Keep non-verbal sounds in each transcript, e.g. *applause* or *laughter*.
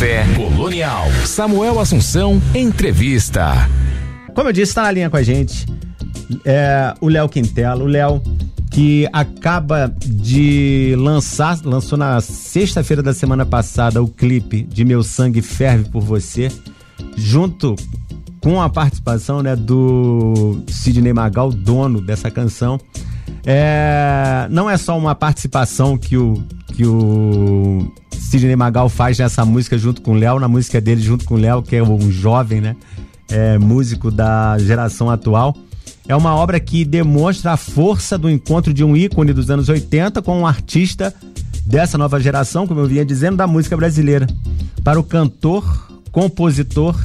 Café Colonial. Samuel Assunção, entrevista. Como eu disse, está na linha com a gente é, o Léo Quintela. O Léo que acaba de lançar, lançou na sexta-feira da semana passada o clipe de Meu Sangue Ferve por Você, junto com a participação né, do Sidney Magal, dono dessa canção. É, não é só uma participação que o, que o Sidney Magal faz nessa música junto com o Léo, na música dele junto com o Léo, que é um jovem, né? É, músico da geração atual. É uma obra que demonstra a força do encontro de um ícone dos anos 80 com um artista dessa nova geração, como eu vinha dizendo, da música brasileira. Para o cantor, compositor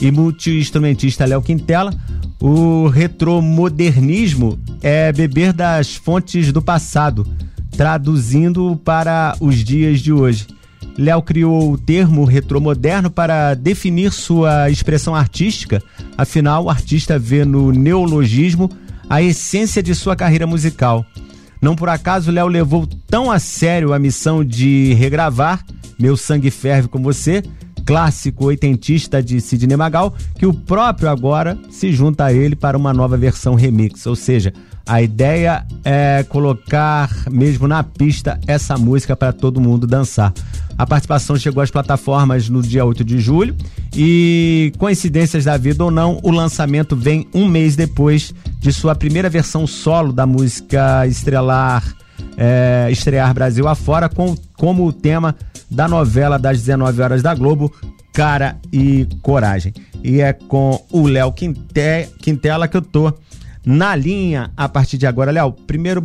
e multi-instrumentista Léo Quintela, o retromodernismo é beber das fontes do passado, traduzindo para os dias de hoje. Léo criou o termo retromoderno para definir sua expressão artística, afinal, o artista vê no neologismo a essência de sua carreira musical. Não por acaso, Léo levou tão a sério a missão de regravar Meu Sangue Ferve com Você, clássico oitentista de Sidney Magal, que o próprio agora se junta a ele para uma nova versão remix, ou seja, a ideia é colocar mesmo na pista essa música para todo mundo dançar. A participação chegou às plataformas no dia 8 de julho e, coincidências da vida ou não, o lançamento vem um mês depois de sua primeira versão solo da música estrelar é, estrear Brasil afora com, como o tema da novela das 19 horas da Globo, Cara e Coragem. E é com o Léo Quintela que eu tô na linha a partir de agora. Léo, primeiro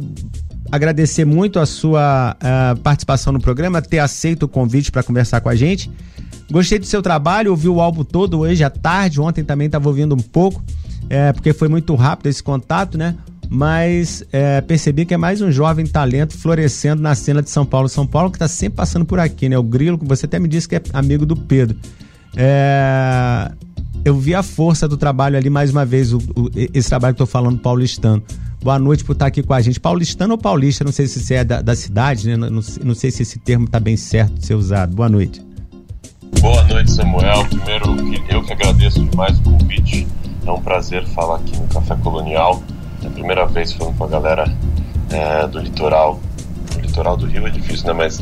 agradecer muito a sua uh, participação no programa, ter aceito o convite para conversar com a gente. Gostei do seu trabalho, ouvi o álbum todo hoje à tarde, ontem também estava ouvindo um pouco, é, porque foi muito rápido esse contato, né? Mas é, percebi que é mais um jovem talento florescendo na cena de São Paulo. São Paulo que está sempre passando por aqui, né? O Grilo, que você até me disse que é amigo do Pedro. É, eu vi a força do trabalho ali mais uma vez, o, o, esse trabalho que tô falando paulistano. Boa noite por estar aqui com a gente. Paulistano ou paulista? Não sei se você é da, da cidade, né? Não, não, sei se esse termo tá bem certo de ser usado. Boa noite. Boa noite, Samuel. Primeiro, eu que agradeço demais o convite. É um prazer falar aqui no Café Colonial. Primeira vez falando com a galera é, do litoral. O litoral do Rio é difícil, né? Mas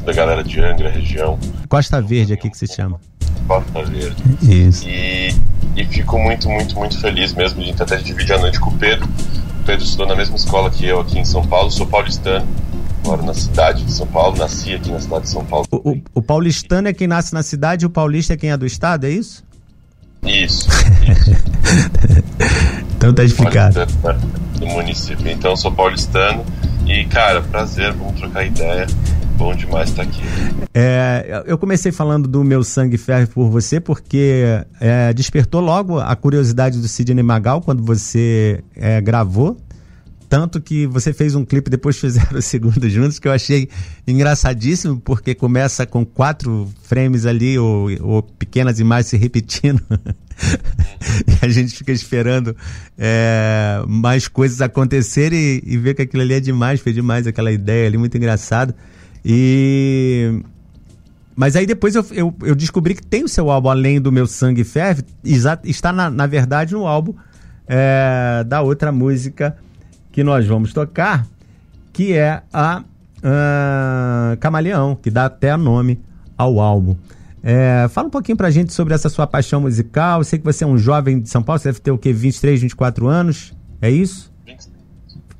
da galera de Angra, região. Costa Verde aqui que se chama. Costa Verde. Isso. E, e fico muito, muito, muito feliz mesmo de até dividir a noite com o Pedro. O Pedro estudou na mesma escola que eu aqui em São Paulo, sou paulistano. Moro na cidade de São Paulo, nasci aqui na cidade de São Paulo. O, o, o paulistano é quem nasce na cidade e o paulista é quem é do estado, é isso? Isso, isso. *laughs* então tá explicado. Né, do município. Então sou paulistano e, cara, prazer, vamos trocar ideia. Bom demais estar aqui. É, eu comecei falando do meu sangue ferve por você porque é, despertou logo a curiosidade do Sidney Magal quando você é, gravou. Tanto que você fez um clipe, depois fizeram o segundo *laughs* juntos, que eu achei engraçadíssimo, porque começa com quatro frames ali, ou, ou pequenas imagens se repetindo. *laughs* e a gente fica esperando é, mais coisas acontecerem e, e ver que aquilo ali é demais, foi demais aquela ideia ali, muito engraçado. E. Mas aí depois eu, eu, eu, descobri que tem o seu álbum, além do Meu Sangue Ferve, está na, na verdade no álbum é, da outra música que nós vamos tocar, que é a uh, Camaleão, que dá até nome ao álbum. É, fala um pouquinho pra gente sobre essa sua paixão musical. Eu sei que você é um jovem de São Paulo, você deve ter o quê? 23, 24 anos? É isso? 26.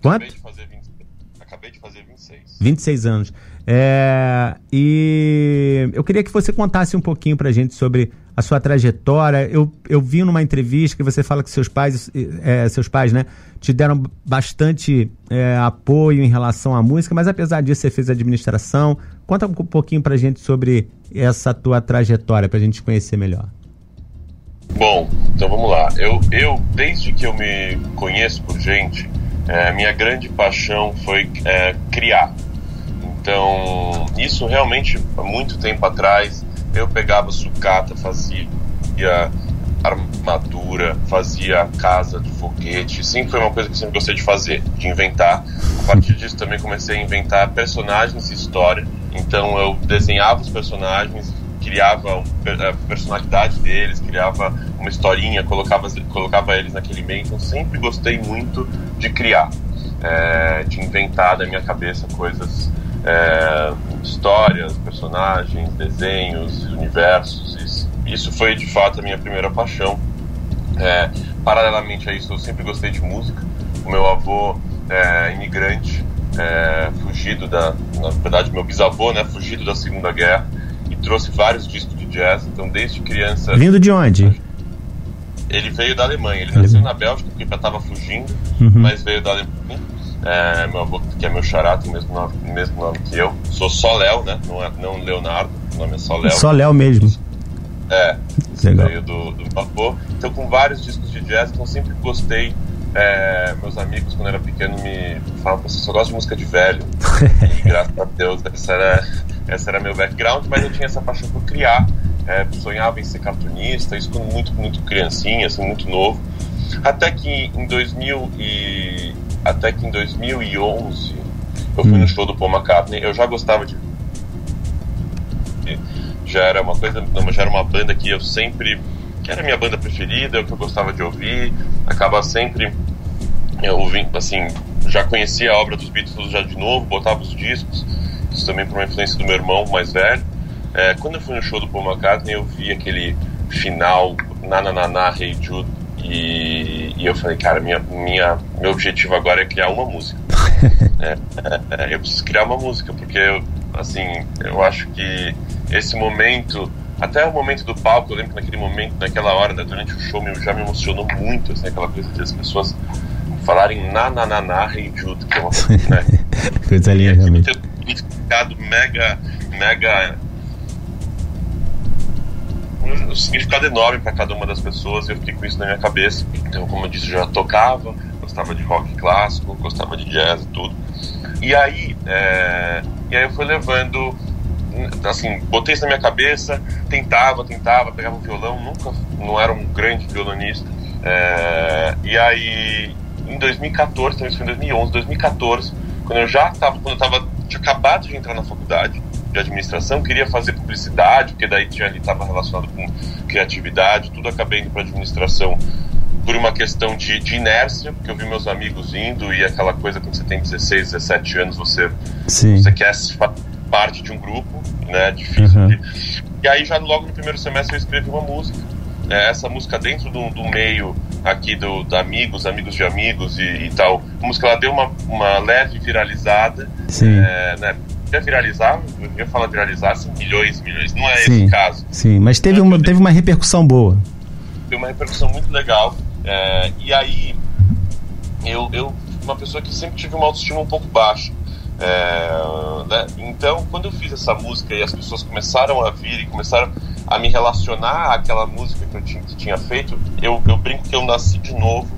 Quanto? Acabei de fazer 26. Acabei de fazer 26. 26 anos. É, e eu queria que você contasse um pouquinho pra gente sobre a sua trajetória. Eu, eu vi numa entrevista que você fala que seus pais, é, seus pais, né, te deram bastante é, apoio em relação à música, mas apesar disso você fez administração. Conta um pouquinho pra gente sobre essa tua trajetória, pra gente conhecer melhor. Bom, então vamos lá. Eu, eu desde que eu me conheço por gente, é, minha grande paixão foi criar. Então, isso realmente, há muito tempo atrás, eu pegava sucata, fazia armadura, fazia casa de foguete. Sempre foi uma coisa que eu sempre gostei de fazer, de inventar. A partir *laughs* disso também comecei a inventar personagens e história. Então eu desenhava os personagens criava a personalidade deles, criava uma historinha, colocava, colocava eles naquele meio. Então sempre gostei muito de criar, é, de inventar da minha cabeça coisas, é, histórias, personagens, desenhos, universos. Isso, foi de fato a minha primeira paixão. É, paralelamente a isso, eu sempre gostei de música. O meu avô é imigrante, é, fugido da, na verdade, meu bisavô, né, fugido da Segunda Guerra e trouxe vários discos de jazz. Então, desde criança. Vindo de onde? Ele veio da Alemanha. Ele nasceu na Bélgica porque já estava fugindo, uhum. mas veio da Alemanha. É, meu avô, que é meu xará, tem o mesmo nome, mesmo nome que eu. Sou só Léo, né? Não, é, não Leonardo, o nome é só Léo. Só Léo mesmo. É, Legal. veio do, do meu avô. Então, com vários discos de jazz, então sempre gostei é, meus amigos, quando era pequeno, me falavam, você só gosta de música de velho. *laughs* e graças a Deus, essa era, essa era meu background, mas eu tinha essa paixão por criar. É, sonhava em ser cartunista, isso quando muito, muito criancinha, assim, muito novo. Até que em 2000 e... até que em 2011 eu fui hum. no show do Paul McCartney. Eu já gostava de já era uma coisa, já era uma banda que eu sempre que era a minha banda preferida, o que eu gostava de ouvir, acaba sempre eu ouvi, assim, já conhecia a obra dos Beatles já de novo, botava os discos, isso também por uma influência do meu irmão mais velho. É, quando eu fui no show do Paul McCartney, eu vi aquele final, na na na na Hey Jude, e, e, eu falei, cara, minha, minha, meu objetivo agora é criar uma música. *laughs* é, é, eu preciso criar uma música, porque, eu, assim, eu acho que esse momento até o momento do palco, eu lembro que naquele momento, naquela hora, né, durante o show, já me emocionou muito, assim, aquela coisa de as pessoas falarem na na na na Rei Judo, que é uma né? *laughs* coisa linda, realmente. Um significado mega, mega um significado enorme para cada uma das pessoas e eu fiquei com isso na minha cabeça. Então, como eu disse, eu já tocava, gostava de rock clássico, gostava de jazz e tudo. E aí, é, e aí eu fui levando assim, botei isso na minha cabeça, tentava, tentava, pegava o violão, nunca, não era um grande violonista. É, e aí, em 2014, então isso foi em 2011, 2014, quando eu já estava, quando eu tava, tinha acabado de entrar na faculdade de administração, queria fazer publicidade, porque daí tinha ali estava relacionado com criatividade, tudo acabei indo para administração por uma questão de, de, inércia, porque eu vi meus amigos indo e aquela coisa quando você tem 16, 17 anos, você, Sim. você quer parte de um grupo, né? Difícil. Uhum. De... E aí já logo no primeiro semestre eu escrevi uma música. É, essa música dentro do, do meio aqui do, do, amigos, amigos de amigos e, e, tal. A música ela deu uma, uma leve viralizada. Sim. É, né? Ia viralizar, eu ia falar viralizar, assim, milhões, milhões. Não é sim, esse caso. Sim, mas teve, uma, teve uma repercussão boa. Teve uma repercussão muito legal. É, e aí, eu, eu, uma pessoa que sempre tive uma autoestima um pouco baixa. É, né? Então, quando eu fiz essa música e as pessoas começaram a vir e começaram a me relacionar àquela música que eu tinha, que tinha feito, eu, eu brinco que eu nasci de novo,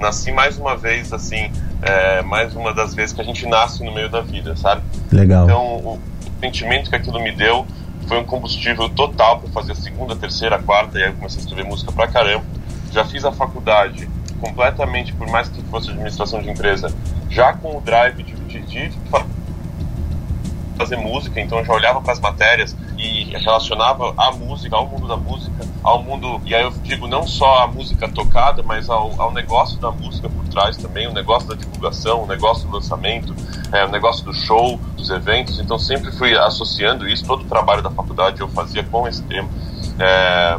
nasci mais uma vez, assim, é, mais uma das vezes que a gente nasce no meio da vida, sabe? Legal. Então, o sentimento que aquilo me deu foi um combustível total para fazer a segunda, terceira, quarta, e aí eu comecei a escrever música pra caramba. Já fiz a faculdade completamente, por mais que fosse administração de empresa, já com o drive de, de, de fazer música, então eu já olhava para as matérias e relacionava a música ao mundo da música, ao mundo, e aí eu digo não só a música tocada, mas ao, ao negócio da música por trás também, o negócio da divulgação, o negócio do lançamento, é, o negócio do show, dos eventos, então sempre fui associando isso, todo o trabalho da faculdade eu fazia com esse tema. É,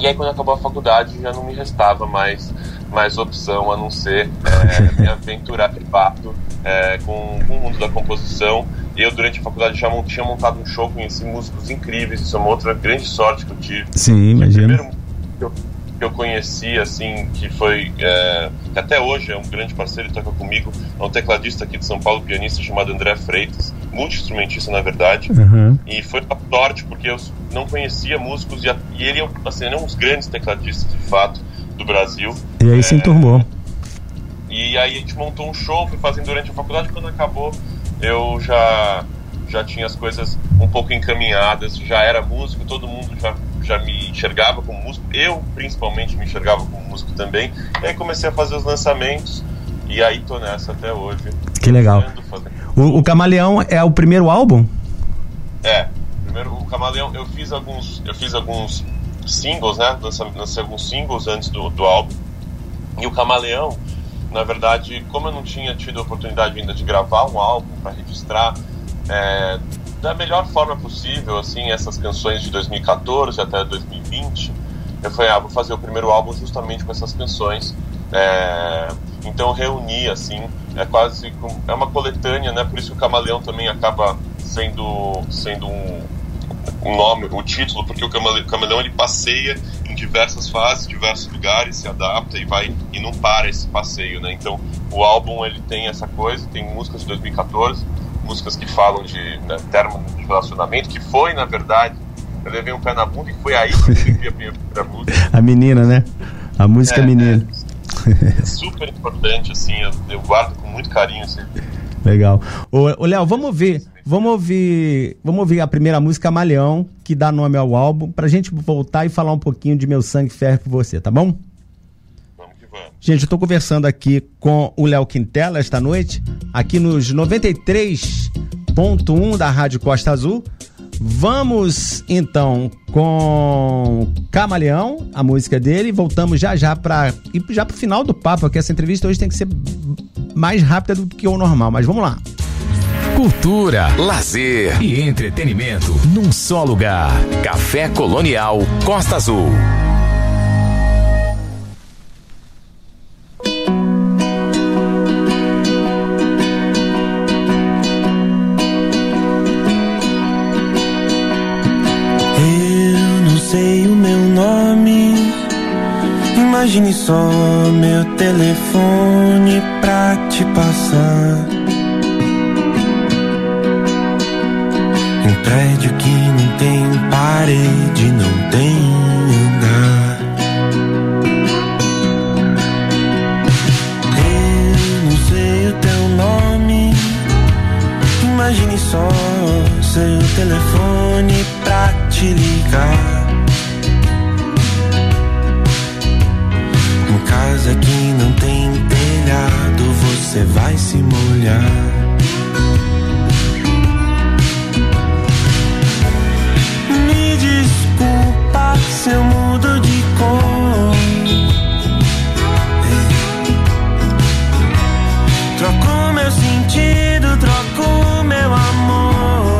e aí quando acabou a faculdade já não me restava mais mais opção a não ser é, me aventurar de fato é, com, com, o mundo da composição. Eu, durante a faculdade, já tinha montado um show, conheci músicos incríveis, isso é uma outra grande sorte que eu tive. Sim, imagina. O primeiro que eu, que eu conheci, assim, que foi. É, que até hoje é um grande parceiro e toca comigo, é um tecladista aqui de São Paulo, pianista chamado André Freitas, multi-instrumentista, na verdade. Uhum. E foi uma sorte, porque eu não conhecia músicos e, e ele, assim, é um dos grandes tecladistas, de fato do Brasil. E aí se enturmou. E aí a gente montou um show, fui fazendo durante a faculdade, quando acabou eu já já tinha as coisas um pouco encaminhadas, já era músico, todo mundo já, já me enxergava como músico, eu principalmente me enxergava como músico também. E aí comecei a fazer os lançamentos e aí tô nessa até hoje. Que legal. O, o Camaleão é o primeiro álbum? É, Primeiro, o Camaleão, eu fiz alguns, eu fiz alguns singles, né? Lancei alguns singles antes do, do álbum. E o Camaleão, na verdade, como eu não tinha tido a oportunidade ainda de gravar um álbum para registrar é, da melhor forma possível, assim, essas canções de 2014 até 2020, eu falei, ah, vou fazer o primeiro álbum justamente com essas canções. É, então reuni assim, é quase é uma coletânea, né? Por isso que o Camaleão também acaba sendo sendo um, um nome, o um título, porque o Camaleão ele passeia em diversas fases, diversos lugares, se adapta e vai e não para esse passeio, né? Então o álbum ele tem essa coisa, tem músicas de 2014, músicas que falam de né, termo de relacionamento, que foi na verdade eu levei um pé na bunda e foi aí que eu escrevi a primeira música. *laughs* A menina, né? A música é, menina. É, super importante, assim, eu, eu, guardo com muito carinho. Assim. Legal. Ô, Léo, vamos ouvir, vamos ouvir, vamos ouvir a primeira música Malhão, que dá nome ao álbum, pra gente voltar e falar um pouquinho de Meu Sangue Ferro com você, tá bom? Vamos que vamos. Gente, eu tô conversando aqui com o Léo Quintela esta noite, aqui nos 93.1 da Rádio Costa Azul. Vamos então com Camaleão, a música dele, voltamos já já para ir já pro final do papo, porque essa entrevista hoje tem que ser mais rápida do que o normal, mas vamos lá. Cultura, lazer e entretenimento num só lugar. Café Colonial Costa Azul. Imagine só meu telefone pra te passar. Um prédio que não tem parede, não tem andar. Eu não sei o teu nome. Imagine só seu telefone pra te ligar. Casa que não tem telhado, você vai se molhar. Me desculpa se eu mudo de cor. Troco meu sentido, troco meu amor.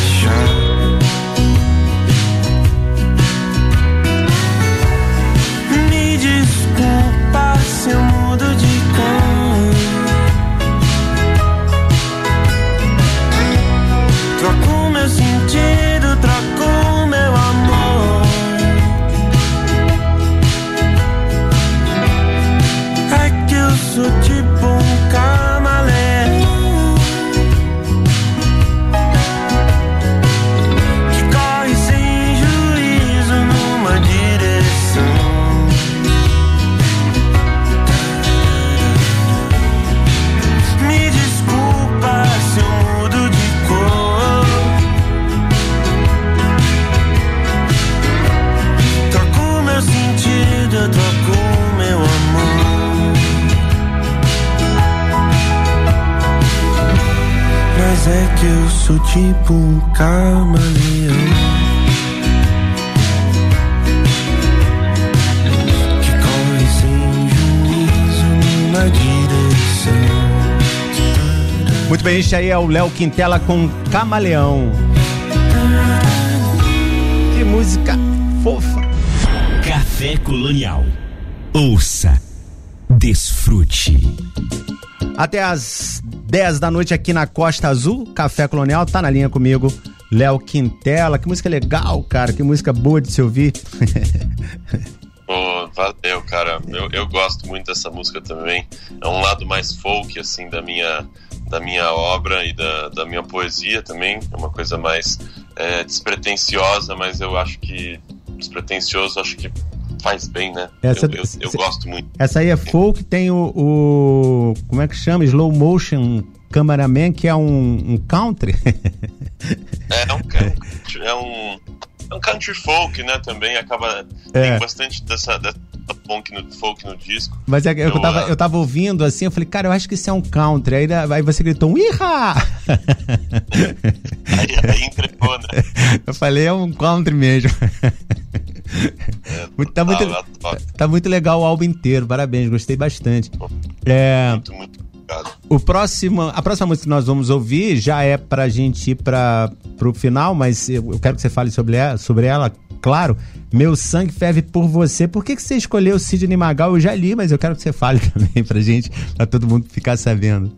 um camaleão. Que corre sem juízo numa direção. Muito bem, este aí é o Léo Quintela com Camaleão. Que música fofa. Café Colonial. Ouça, desfrute. Até as 10 da noite aqui na Costa Azul, Café Colonial, tá na linha comigo, Léo Quintela. Que música legal, cara, que música boa de se ouvir. *laughs* Pô, Valeu, cara. Eu, eu gosto muito dessa música também. É um lado mais folk, assim, da minha, da minha obra e da, da minha poesia também. É uma coisa mais é, despretensiosa, mas eu acho que despretensioso, acho que faz bem, né? Essa, eu, eu, eu gosto muito. Essa aí é folk, tem o, o, Como é que chama? Slow motion cameraman, que é um, um country. *laughs* é, um, é um. É um country folk, né? Também acaba. É. Tem bastante dessa, dessa folk no, folk no disco. Mas é, eu, eu, tava, uh... eu tava ouvindo assim, eu falei, cara, eu acho que isso é um country. Aí, aí você gritou um Iha! *laughs* aí, aí entregou, né? *laughs* Eu falei, é um country mesmo. *laughs* É, tá, muito, tá muito legal o álbum inteiro, parabéns, gostei bastante. É, muito, muito obrigado. O próximo, a próxima música que nós vamos ouvir já é pra gente ir pra, pro final, mas eu quero que você fale sobre ela, sobre ela claro. Meu sangue ferve por você. Por que, que você escolheu Sidney Magal? Eu já li, mas eu quero que você fale *laughs* também pra gente, pra todo mundo ficar sabendo.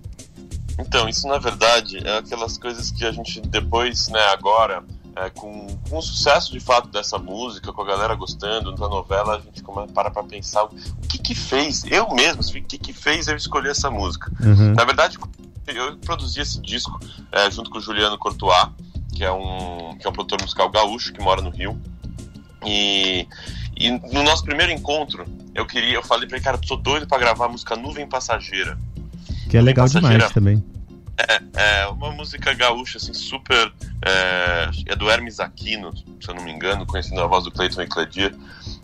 Então, isso na verdade é aquelas coisas que a gente depois, né, agora, é, com, com o sucesso de fato dessa música, com a galera gostando da novela, a gente começa para pra pensar o que que fez, eu mesmo, assim, o que que fez eu escolher essa música. Uhum. Na verdade, eu produzi esse disco é, junto com o Juliano Courtois, que é um, que é um produtor musical gaúcho que mora no Rio. E, e no nosso primeiro encontro, eu queria, eu falei pra ele, cara, tô doido para gravar a música Nuvem Passageira. Que é legal demais também. É, é uma música gaúcha, assim, super. É, é, do Hermes Aquino, se eu não me engano, conhecendo a voz do Clayton Ecladir.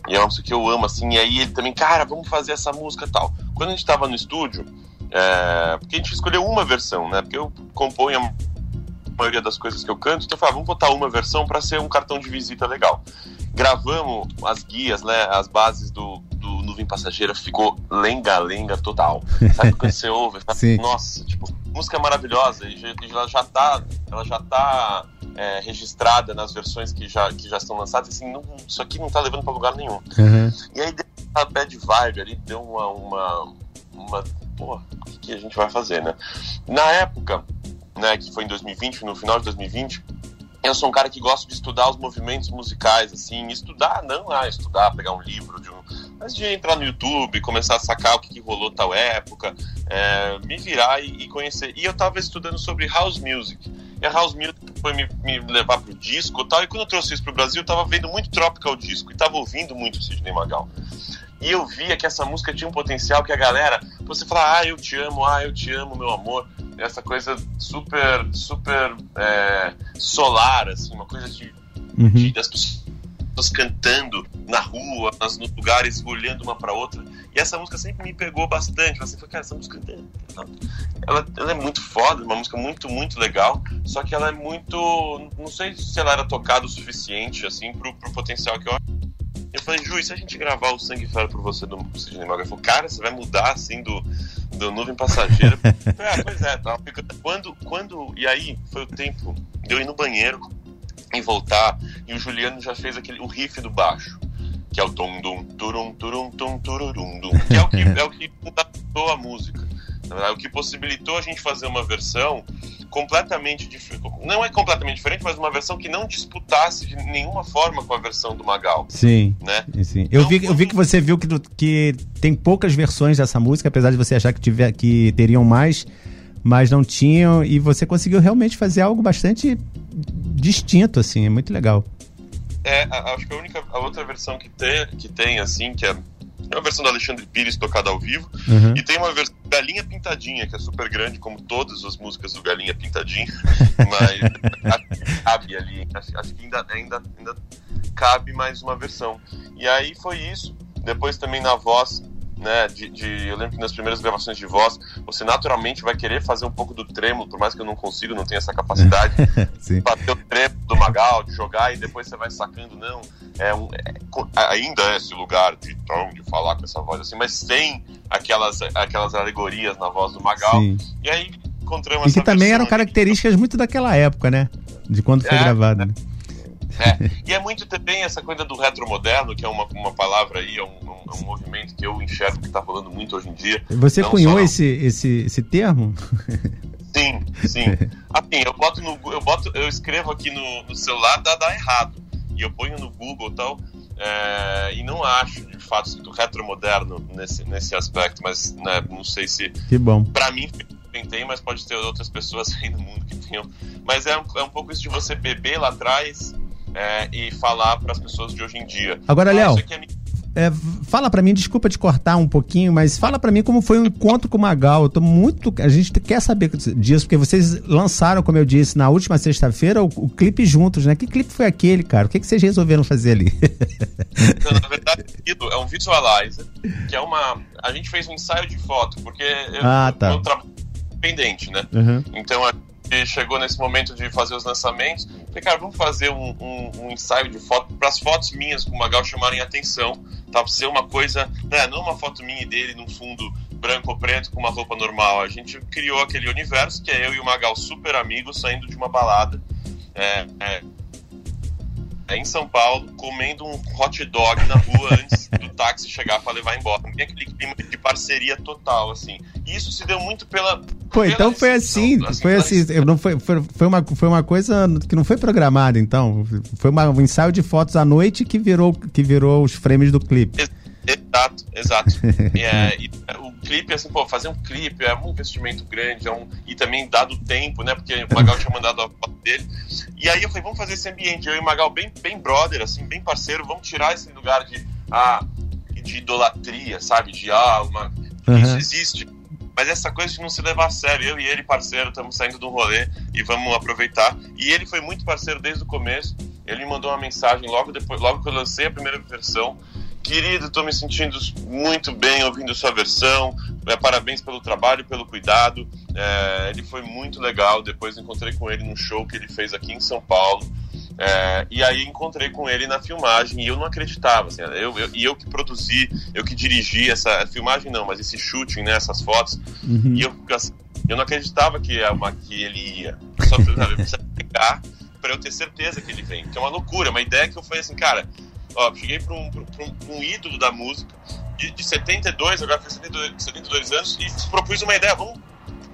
E é uma música que eu amo, assim. E aí ele também, cara, vamos fazer essa música tal. Quando a gente tava no estúdio, é, porque a gente escolheu uma versão, né? Porque eu componho a maioria das coisas que eu canto, então eu falei, ah, vamos botar uma versão para ser um cartão de visita legal. Gravamos as guias, né? As bases do, do Nuvem Passageira, ficou lenga-lenga total. Sabe quando você ouve? Fala, *laughs* Nossa, tipo música é maravilhosa e já, ela já tá, ela já tá é, registrada nas versões que já, que já estão lançadas. Assim, não, isso aqui não tá levando para lugar nenhum. Uhum. E aí deu uma bad vibe ali, deu uma, uma, uma pô, o que, que a gente vai fazer, né? Na época, né, que foi em 2020, no final de 2020, eu sou um cara que gosta de estudar os movimentos musicais, assim, estudar, não ah, estudar, pegar um livro de um, mas de entrar no YouTube, começar a sacar o que, que rolou tal época, é, me virar e, e, conhecer. E eu tava estudando sobre house music. E a house music foi me, me levar pro disco e tal. E quando eu trouxe isso pro Brasil, eu tava vendo muito Tropical Disco e tava ouvindo muito Sidney Magal. E eu via que essa música tinha um potencial que a galera, você fala, ah, eu te amo, ah, eu te amo, meu amor. Essa coisa super, super é, solar, assim, uma coisa de, uhum. de das pessoas pessoas cantando na rua, nos lugares, olhando uma para outra. E essa música sempre me pegou bastante. Você falou, cara, essa música ela, ela é muito foda, uma música muito, muito legal. Só que ela é muito. Não sei se ela era tocada o suficiente, assim, pro, pro potencial que eu eu falei, Ju, e se a gente gravar o Sangue Fera por você do Sidney Magal? Ele falou, cara, você vai mudar assim do, do Nuvem Passageira. ah, pois é, tá. Quando, quando. E aí foi o tempo de eu ir no banheiro, em voltar, e o Juliano já fez aquele, o riff do baixo, que é o tum dum turum turum tum tururum dum, que é o que é o que fundamentou a música. É o que possibilitou a gente fazer uma versão completamente diferente. Não é completamente diferente, mas uma versão que não disputasse de nenhuma forma com a versão do Magal. Sim. Né? Sim. Eu, então, vi, eu vi que você viu que, que tem poucas versões dessa música, apesar de você achar que, tiver, que teriam mais, mas não tinham, e você conseguiu realmente fazer algo bastante distinto, assim, é muito legal. É, acho que a única, a outra versão que tem, que tem assim, que é, é uma versão do Alexandre Pires tocada ao vivo, uhum. e tem uma versão Galinha Pintadinha, que é super grande, como todas as músicas do Galinha Pintadinha, *laughs* mas cabe ali, acho, acho que ainda, ainda, ainda cabe mais uma versão. E aí foi isso, depois também na voz né? De, de, eu lembro que nas primeiras gravações de voz, você naturalmente vai querer fazer um pouco do tremo, por mais que eu não consiga, não tenha essa capacidade, *laughs* bater o tremo do Magal, de jogar e depois você vai sacando, não. É, um, é ainda é esse lugar de tom, de falar com essa voz assim, mas tem aquelas, aquelas alegorias na voz do Magal. Sim. E aí encontramos E que também eram características muito daquela época, né? De quando foi é, gravado. Né? É. E é muito também essa coisa do retromoderno, que é uma, uma palavra aí, é um, é um movimento que eu enxergo que está rolando muito hoje em dia. Você Não cunhou esse, esse, esse termo? *laughs* Sim, sim. Assim, eu boto no eu boto, eu escrevo aqui no, no celular, dá, dá errado. E eu ponho no Google e tal. É, e não acho, de fato, sinto retromoderno nesse, nesse aspecto, mas né, não sei se. Que bom. Pra mim, tem, mas pode ter outras pessoas *laughs* aí no mundo que tenham. Mas é um, é um pouco isso de você beber lá atrás é, e falar para as pessoas de hoje em dia. Agora, ah, Léo. É, fala para mim, desculpa te cortar um pouquinho, mas fala para mim como foi o encontro com o Magal. Eu tô muito. A gente quer saber disso, porque vocês lançaram, como eu disse, na última sexta-feira, o, o, clipe juntos, né? Que clipe foi aquele, cara? O que, que vocês resolveram fazer ali? *laughs* Então, na verdade, é um visualizer, que é uma. A gente fez um ensaio de foto, porque ah, tá. eu trabalho independente, né? Uhum. Então a gente chegou nesse momento de fazer os lançamentos. Falei, cara, vamos fazer um, um, um ensaio de foto para as fotos minhas com o Magal chamarem atenção. Tá? Pra ser uma coisa, né, não uma foto minha e dele num fundo branco ou preto com uma roupa normal. A gente criou aquele universo que é eu e o Magal super amigos saindo de uma balada. É, é, em São Paulo, comendo um hot dog na rua *laughs* antes do táxi chegar para levar embora. Tem aquele clima de parceria total, assim. E isso se deu muito pela. Pô, pela então foi assim, assim, foi assim, não foi, foi, foi, uma, foi uma coisa que não foi programada, então. Foi uma, um ensaio de fotos à noite que virou, que virou os frames do clipe. Exato, exato. *laughs* é, e, o clipe, assim, pô, fazer um clipe é um investimento grande, é um, e também dado o tempo, né? Porque o Magal tinha mandado a foto dele. E aí eu falei, vamos fazer esse ambiente. Eu e o Magal bem, bem brother, assim, bem parceiro, vamos tirar esse lugar de, ah, de idolatria, sabe? De ah, uma. Uhum. Isso existe. Mas essa coisa de não se levar a sério, eu e ele, parceiro, estamos saindo do rolê e vamos aproveitar. E ele foi muito parceiro desde o começo. Ele me mandou uma mensagem logo depois, logo que eu lancei a primeira versão. Querido, estou me sentindo muito bem ouvindo sua versão. É, parabéns pelo trabalho, pelo cuidado. É, ele foi muito legal. Depois encontrei com ele no show que ele fez aqui em São Paulo. É, e aí encontrei com ele na filmagem e eu não acreditava. Assim, eu, eu, e eu que produzi, eu que dirigi essa filmagem, não, mas esse shooting, né, essas fotos. Uhum. E eu, assim, eu não acreditava que, é uma, que ele ia. Só sabe, eu precisava pegar para eu ter certeza que ele vem. Que é uma loucura, uma ideia que eu falei assim, cara, ó, cheguei para um, um, um, ídolo da música de, de 72, agora fez 72, 72 anos, e propus uma ideia, vamos.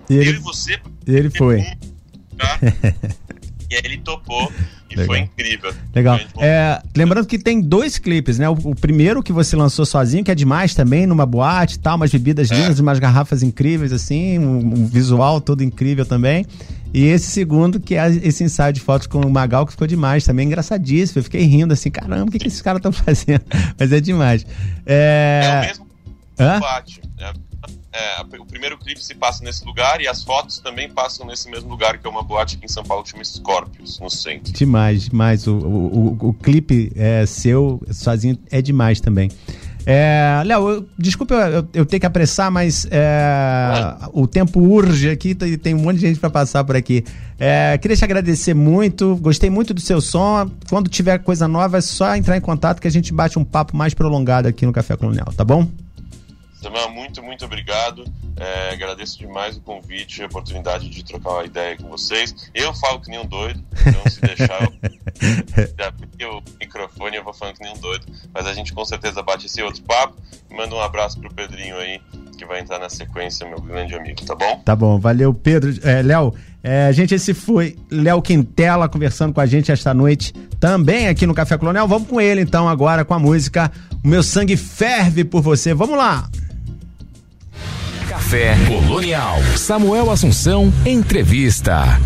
E ele, eu e você. Ele foi. Um, tá? *laughs* e aí ele topou. E Legal. foi incrível. Legal. É, lembrando que tem dois clipes, né? O, o, primeiro que você lançou sozinho, que é demais também, numa boate e tal, umas bebidas é. lindas, umas garrafas incríveis, assim, um, um, visual todo incrível também. E esse segundo, que é esse ensaio de fotos com o Magal, que ficou demais, também engraçadíssimo. Eu fiquei rindo assim, caramba, o que, que esses caras estão *laughs* fazendo? Mas é demais. É, é o mesmo Hã? É, é, o primeiro clipe se passa nesse lugar e as fotos também passam nesse mesmo lugar, que é uma boate aqui em São Paulo chama Scorpius, no centro. Demais, demais. O, o, o, o clipe é, seu, sozinho, é demais também. É, Léo, desculpa eu, eu, ter que apressar, mas é, o tempo urge aqui, tem, tem um monte de gente para passar por aqui. É, queria te agradecer muito, gostei muito do seu som. Quando tiver coisa nova, é só entrar em contato que a gente bate um papo mais prolongado aqui no Café Colonial, tá bom? Samuel, muito, muito obrigado. É, agradeço demais o convite e a oportunidade de trocar uma ideia com vocês. Eu falo que nem um doido, então se deixar eu, *laughs* o microfone eu vou falando que nem um doido. Mas a gente com certeza bate esse outro papo. Manda um abraço pro Pedrinho aí, que vai entrar na sequência, meu grande amigo, tá bom? Tá bom, valeu, Pedro. É, Léo, é, gente, esse foi Léo Quintela conversando com a gente esta noite, também aqui no Café Colonial. Vamos com ele então agora com a música O Meu Sangue Ferve por Você. Vamos lá! Café Colonial. Samuel Assunção, entrevista.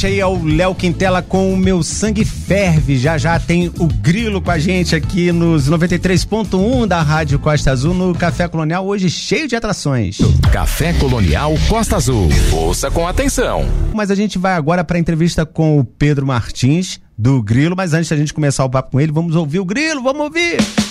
Esse aí é o Léo Quintela com o Meu Sangue Ferve. Já já tem o Grilo com a gente aqui nos 93.1 da Rádio Costa Azul no Café Colonial, hoje cheio de atrações. Café Colonial Costa Azul. Ouça com atenção. Mas a gente vai agora para a entrevista com o Pedro Martins, do Grilo. Mas antes da gente começar o papo com ele, vamos ouvir o Grilo, vamos ouvir!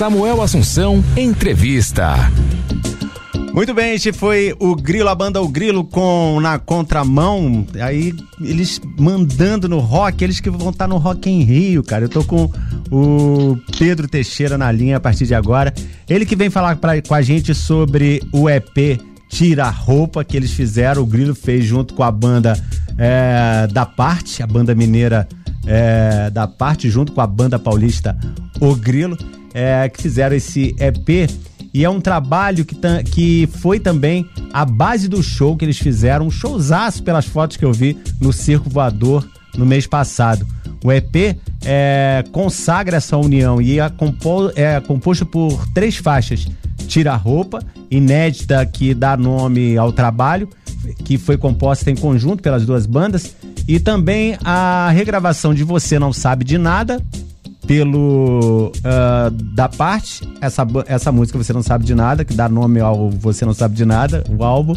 Samuel Assunção, entrevista. Muito bem, este foi o Grilo, a banda O Grilo com Na Contramão. Aí eles mandando no rock, eles que vão estar no Rock em Rio, cara. Eu tô com o Pedro Teixeira na linha a partir de agora. Ele que vem falar pra, com a gente sobre o EP Tira Roupa que eles fizeram. O Grilo fez junto com a banda é, da Parte, a banda mineira é, da Parte, junto com a banda paulista O Grilo, é, que fizeram esse EP. E é um trabalho que, que foi também a base do show que eles fizeram, um showzaço pelas fotos que eu vi no Circo Voador no mês passado. O EP é, consagra essa união e é, compo, é composto por três faixas. Tira roupa, inédita que dá nome ao trabalho, que foi composta em conjunto pelas duas bandas, e também a regravação de Você Não Sabe de Nada, pelo uh, da parte essa, essa música Você Não Sabe de Nada, que dá nome ao Você Não Sabe de Nada, o álbum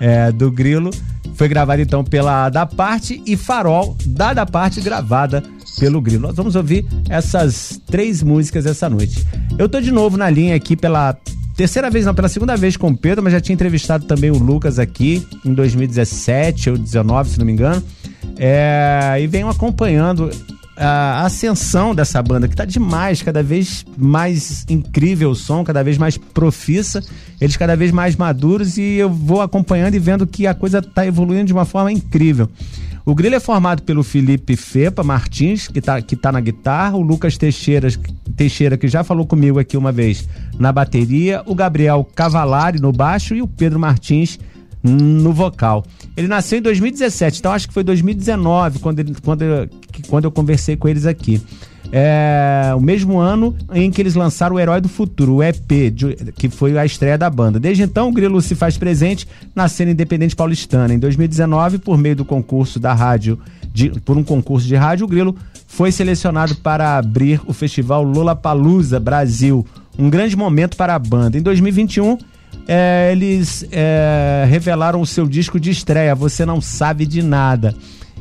é, do Grilo. Foi gravado então pela Da Parte e Farol da Da Parte gravada pelo Grilo. Nós vamos ouvir essas três músicas essa noite. Eu tô de novo na linha aqui pela terceira vez, não, pela segunda vez com o Pedro, mas já tinha entrevistado também o Lucas aqui em 2017 ou 2019, se não me engano. É, e venho acompanhando a ascensão dessa banda, que tá demais, cada vez mais incrível o som, cada vez mais profissa, eles cada vez mais maduros e eu vou acompanhando e vendo que a coisa tá evoluindo de uma forma incrível. O Grilo é formado pelo Felipe Fepa Martins, que tá, que tá na guitarra, o Lucas Teixeira, Teixeira, que já falou comigo aqui uma vez, na bateria, o Gabriel Cavalari no baixo e o Pedro Martins no vocal. Ele nasceu em 2017, então acho que foi 2019 quando, ele, quando, eu, quando eu conversei com eles aqui. É o mesmo ano em que eles lançaram o Herói do Futuro, o EP, de, que foi a estreia da banda. Desde então, o Grilo se faz presente na cena independente paulistana. Em 2019, por meio do concurso da rádio, de, por um concurso de rádio, o Grilo foi selecionado para abrir o festival Lola Palusa Brasil, um grande momento para a banda. Em 2021, é, eles é, revelaram o seu disco de estreia, Você Não Sabe de Nada.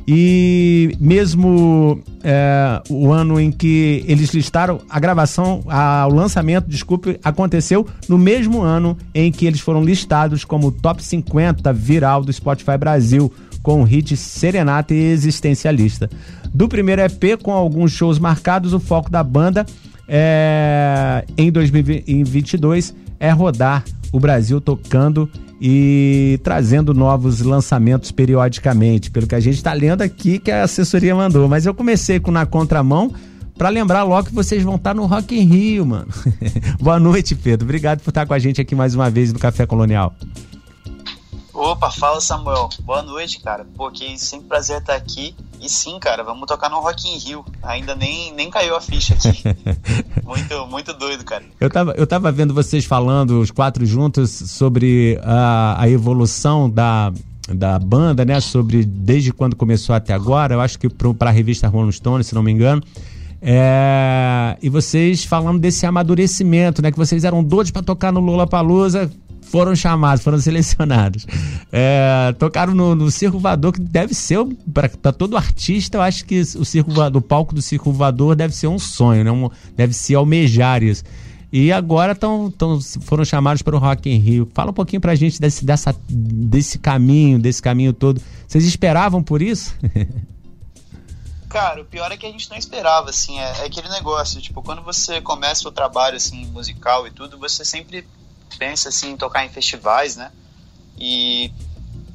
E mesmo é, o ano em que eles listaram a gravação, a, o lançamento, desculpe, aconteceu no mesmo ano em que eles foram listados como top 50 viral do Spotify Brasil, com o hit Serenata e Existencialista. Do primeiro EP, com alguns shows marcados, o foco da banda é, em 2022 é rodar o Brasil tocando e trazendo novos lançamentos periodicamente, pelo que a gente está lendo aqui que a assessoria mandou. Mas eu comecei com Na Contramão para lembrar logo que vocês vão estar tá no Rock in Rio, mano. *laughs* Boa noite, Pedro. Obrigado por estar com a gente aqui mais uma vez no Café Colonial. Opa, fala Samuel. Boa noite, cara. Pô, que sempre prazer estar aqui. E sim, cara, vamos tocar no Rock in Rio. Ainda nem, nem caiu a ficha aqui. *laughs* muito, muito doido, cara. Eu tava, eu tava vendo vocês falando, os quatro juntos, sobre a, a evolução da, da banda, né? Sobre desde quando começou até agora. Eu acho que para a revista Rolling Stone, se não me engano. É, e vocês falando desse amadurecimento, né? Que vocês eram doidos para tocar no Lula Palusa, foram chamados, foram selecionados. *laughs* É, tocaram no, no Circo Voador, que deve ser, para todo artista, eu acho que o Circo Voador, o palco do Circo Voador deve ser um sonho, né? Um, deve ser almejar isso. E agora tão, tão, foram chamados para o Rock in Rio. Fala um pouquinho pra gente desse, dessa, desse caminho, desse caminho todo. Vocês esperavam por isso? *laughs* Cara, o pior é que a gente não esperava, assim, é, é, aquele negócio, tipo, quando você começa o trabalho, assim, musical e tudo, você sempre pensa assim em tocar em festivais, né? E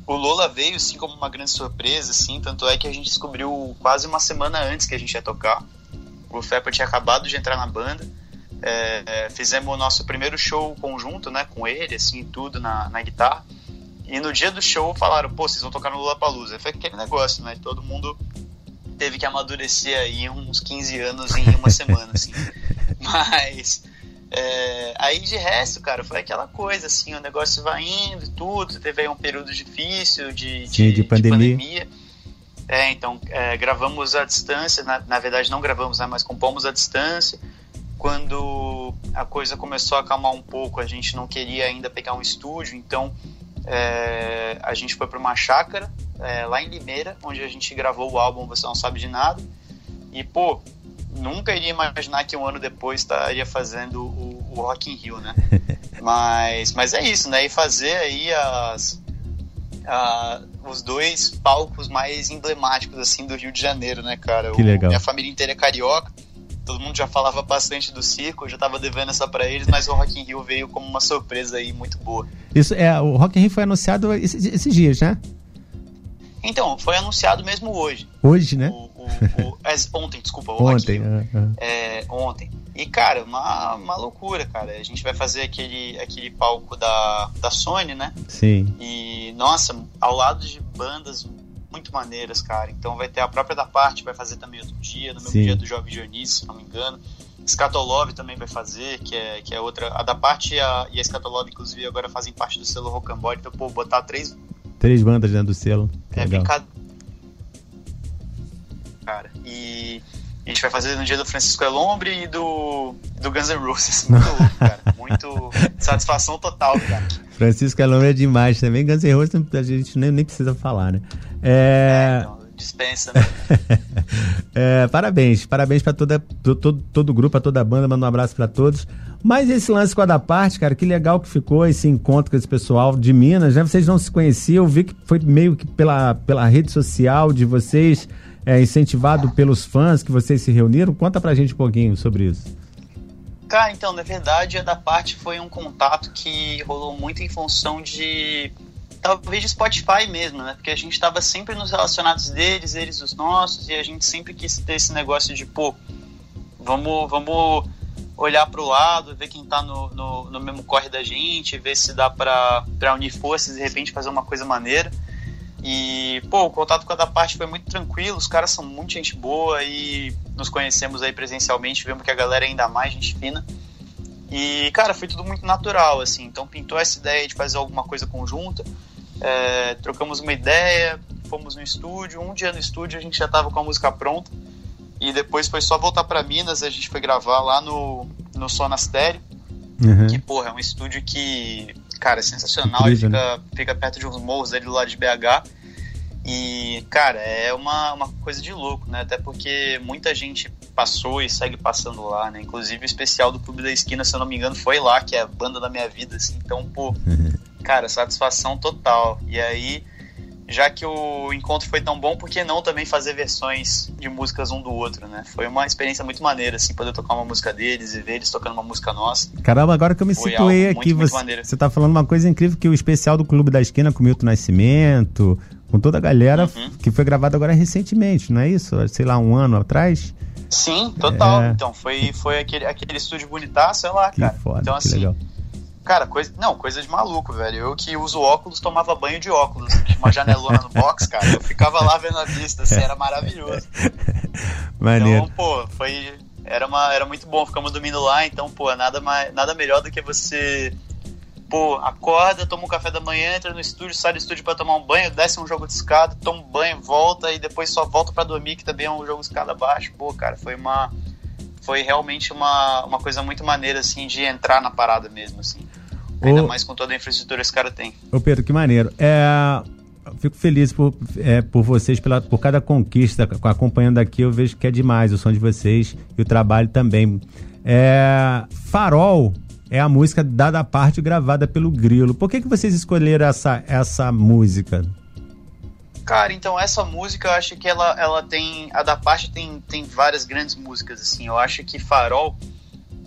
o Lola veio assim como uma grande surpresa, assim, tanto é que a gente descobriu quase uma semana antes que a gente ia tocar. O Fepa tinha acabado de entrar na banda. É, é, fizemos o nosso primeiro show conjunto, né, com ele, assim, tudo na, na guitarra. E no dia do show falaram, pô, vocês vão tocar no Lula Palusa. Foi aquele negócio, né? Todo mundo teve que amadurecer aí uns 15 anos em uma semana, assim. *laughs* Mas é, aí de resto, cara, foi aquela coisa assim, o negócio vai indo e tudo, teve aí um período difícil de, de, de pandemia. De pandemia. É, então é, gravamos à distância, na, na verdade não gravamos, né, mas compomos à distância. Quando a coisa começou a acalmar um pouco, a gente não queria ainda pegar um estúdio, então é, a gente foi para uma chácara é, lá em Limeira, onde a gente gravou o álbum Você Não Sabe de Nada. E, pô, nunca iria imaginar que um ano depois estaria fazendo o, o Rock in Rio, né? *laughs* mas, mas é isso, né? E fazer aí as, a, os dois palcos mais emblemáticos assim do Rio de Janeiro, né, cara? Que legal. minha família inteira é carioca. Todo mundo já falava bastante do circo, eu já tava devendo essa para eles, mas o Rock in Rio veio como uma surpresa aí muito boa. Isso é, o Rock in Rio foi anunciado esses, esses dias, né? Então, foi anunciado mesmo hoje. Hoje, né? O, o, o, ontem, desculpa. ontem. Uh, uh. É, ontem. E, cara, uma, uma loucura, cara. A gente vai fazer aquele, aquele palco da, da Sony, né? Sim. E, nossa, ao lado de bandas muito maneiras, cara. Então vai ter a própria da parte, vai fazer também outro dia, no mesmo Sim. dia do Jovem Dionísio, se não me engano. Scatolove também vai fazer, que é, que é outra. A da parte e a, e a Scatolove, inclusive, agora fazem parte do selo Rocambole. Então, pô, botar três Três bandas dentro do selo. é Legal. brincadeira. Cara, e a gente vai fazer no dia do Francisco Elombre e do, do Guns N' Roses. *laughs* Muito louco, cara. Muito satisfação total, cara. Francisco Alombre é demais também. Guns N' Roses a gente nem, nem precisa falar, né? É, Então, dispensa, né? *laughs* é, parabéns, parabéns pra toda, to- todo, todo o grupo, pra toda a banda, manda um abraço pra todos. Mas esse lance com a da parte, cara, que legal que ficou esse encontro com esse pessoal de Minas, né? Vocês não se conheciam, eu vi que foi meio que pela, pela rede social de vocês, é, incentivado pelos fãs que vocês se reuniram. Conta pra gente um pouquinho sobre isso. Cara, então, na verdade, a da parte foi um contato que rolou muito em função de. Talvez de Spotify mesmo, né? Porque a gente tava sempre nos relacionados deles, eles os nossos, e a gente sempre quis ter esse negócio de, pô, vamos, vamos olhar pro lado, ver quem tá no, no, no mesmo corre da gente, ver se dá pra unir forças e de repente fazer uma coisa maneira. E, pô, o contato com a da parte foi muito tranquilo, os caras são muito gente boa e nos conhecemos aí presencialmente, vemos que a galera é ainda mais gente fina. E, cara, foi tudo muito natural, assim. Então pintou essa ideia de fazer alguma coisa conjunta. é, trocamos uma ideia, fomos no estúdio. Um dia no estúdio a gente já tava com a música pronta. E depois foi só voltar para Minas, a gente foi gravar lá no, no Sonastério, Uhum. que, porra, é um estúdio que, cara, é sensacional. Incrível, ele fica, fica perto de uns morros ali do lado de BH. E, cara, é uma, uma coisa de louco, né? Até porque muita gente passou e segue passando lá, né? Inclusive o especial do Clube da Esquina, se eu não me engano, foi lá, que é a banda da minha vida, assim. Então, pô, cara, satisfação total. E aí, já que o encontro foi tão bom, por que não também fazer versões de músicas um do outro, né? Foi uma experiência muito maneira, assim, poder tocar uma música deles e ver eles tocando uma música nossa. Caramba, agora que eu me Foi situei aqui, muito, muito você, maneiro. você tá falando uma coisa incrível que o especial do Clube da Esquina com Milton Nascimento, com toda a galera, Uhum. que foi gravado agora recentemente, não é isso? Sei lá, um ano atrás? Sim, total. É. Então, foi, foi aquele, aquele estúdio bonitaço, sei lá, Que cara. foda, então, que assim, legal. Cara, coisa. Não, coisa de maluco, velho. Eu que uso óculos, tomava banho de óculos. Tinha uma janelona no box, cara. Eu ficava lá vendo a vista, assim, era maravilhoso. *laughs* Maneiro. Então, pô, foi. Era, uma, era muito bom, ficamos dormindo lá, então, pô, nada, mais, nada melhor do que você. Pô, acorda, toma um café da manhã, entra no estúdio, sai do estúdio pra tomar um banho, desce um jogo de escada, toma um banho, volta e depois só volta pra dormir, que também é um jogo de escada abaixo. Pô, cara, foi uma. Foi realmente uma, uma coisa muito maneira, assim, de entrar na parada mesmo, assim. Ainda Ô- mais com toda a infraestrutura que esse cara tem. Ô Pedro, que maneiro. É, fico feliz por, é, por vocês, pela, por cada conquista, ac- acompanhando aqui, eu vejo que é demais o som de vocês e o trabalho também. É, Farol é a música dada à parte gravada pelo Grilo. Por que, que vocês escolheram essa, essa música? Cara, então essa música eu acho que ela, ela tem. A da parte tem, tem várias grandes músicas, assim. Eu acho que Farol.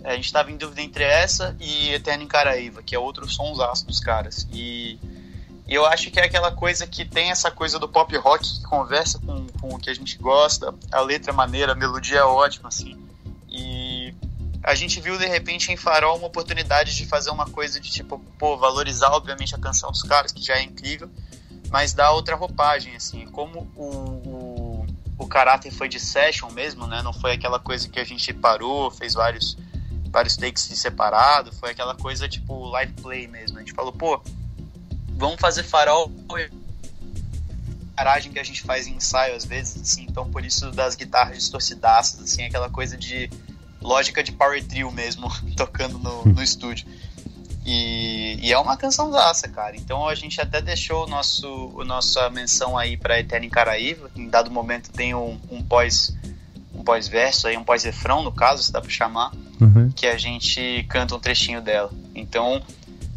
É, A gente tava em dúvida entre essa e Eterno em Caraíva, que é outro sonsaço dos caras. E, eu acho que é aquela coisa que tem essa coisa do pop rock que conversa com, com o que a gente gosta. A letra é maneira, a melodia é ótima, assim. E a gente viu de repente em Farol uma oportunidade de fazer uma coisa de tipo, pô, valorizar obviamente a canção dos caras, que já é incrível mas dá outra roupagem, assim. Como o, o, o caráter foi de session mesmo, né? Não foi aquela coisa que a gente parou, fez vários, vários takes de separado, foi aquela coisa tipo live play mesmo. A gente falou, pô, vamos fazer farol garagem que a gente faz em ensaio às vezes, assim, então por isso das guitarras distorcidaças, assim, aquela coisa de lógica de power trio mesmo, *laughs* tocando no, no estúdio. E, e é uma cançãozaça, cara. Então a gente até deixou o nosso, o nossa menção aí pra Eterna em Caraíva. Em dado momento tem um, um pós um pós-verso aí, um pós-refrão, no caso, se dá pra chamar, Uhum. que a gente canta um trechinho dela. Então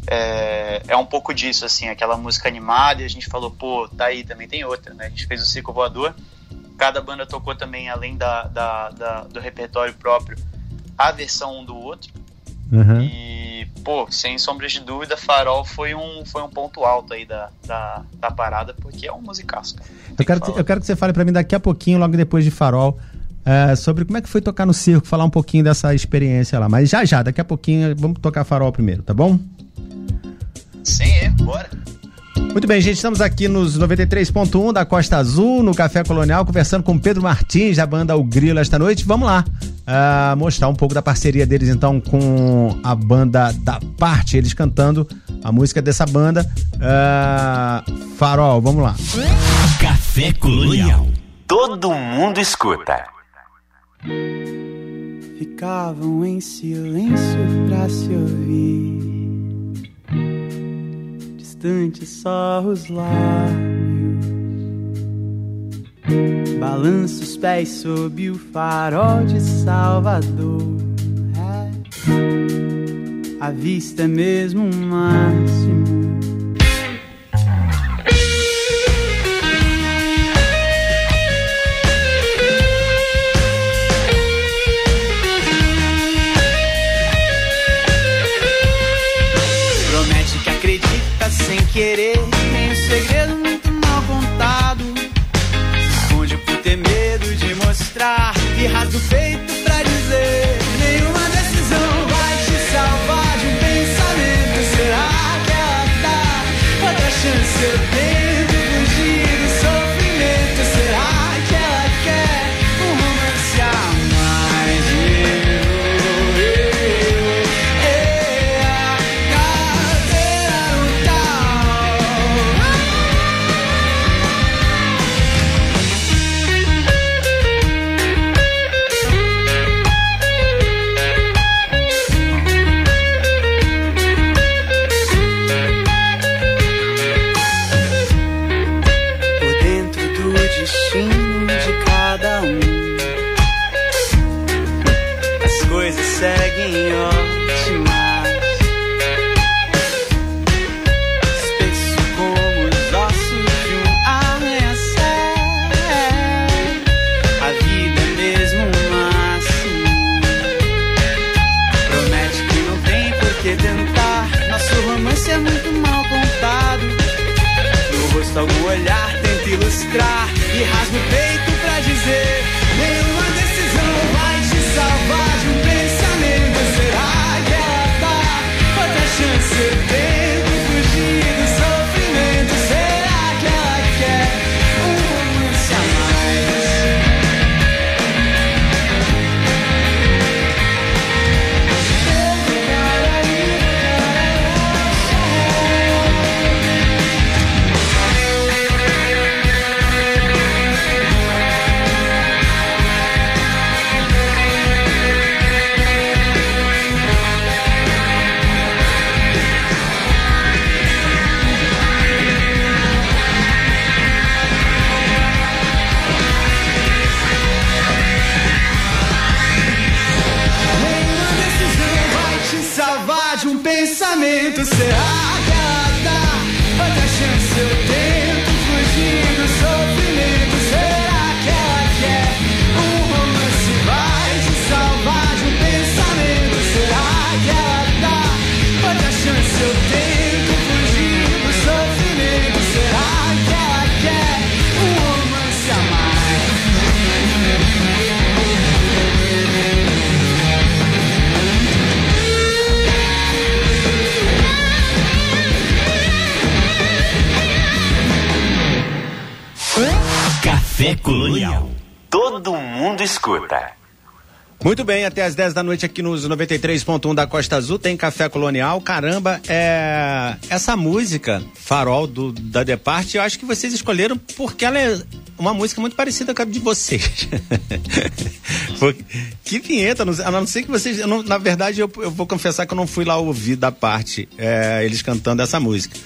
é, é um pouco disso, assim, aquela música animada e a gente falou, pô, tá aí, também tem outra, né? A gente fez o Circo Voador. Cada banda tocou também, além da, da, da- do repertório próprio, a versão um do outro. Uhum. E, pô, sem sombras de dúvida, Farol foi um, foi um ponto alto aí da, da, da parada, porque é um musicaço, cara. Eu quero, que eu quero que você fale pra mim daqui a pouquinho, logo depois de Farol, é, sobre como é que foi tocar no circo, falar um pouquinho dessa experiência lá. Mas já já, daqui a pouquinho, vamos tocar farol primeiro, tá bom? Sim, é, bora. Muito bem, gente, estamos aqui nos 93.1 da Costa Azul, no Café Colonial, conversando com Pedro Martins, da banda O Grilo, esta noite. Vamos lá uh, mostrar um pouco da parceria deles, então, com a banda da Parte, eles cantando a música dessa banda. Uh, Farol, vamos lá. Café Colonial. Todo mundo escuta. Ficavam em silêncio pra se ouvir distante só os lábios. Balança os pés sob o farol de Salvador. É, a vista é mesmo um máximo. Querer Algum olhar tenta ilustrar E rasga o peito pra dizer Será que ela dá outra chance? Café Colonial. Todo mundo escuta. Muito bem, até às 10 da noite aqui nos 93.1 da Costa Azul tem Café Colonial. Caramba, é essa música Farol do da Departe, eu acho que vocês escolheram porque ela é uma música muito parecida com a de vocês. *laughs* Que vinheta, não- a não ser que vocês, eu não- na verdade eu, eu vou confessar que eu não fui lá ouvir da parte é, eles cantando essa música.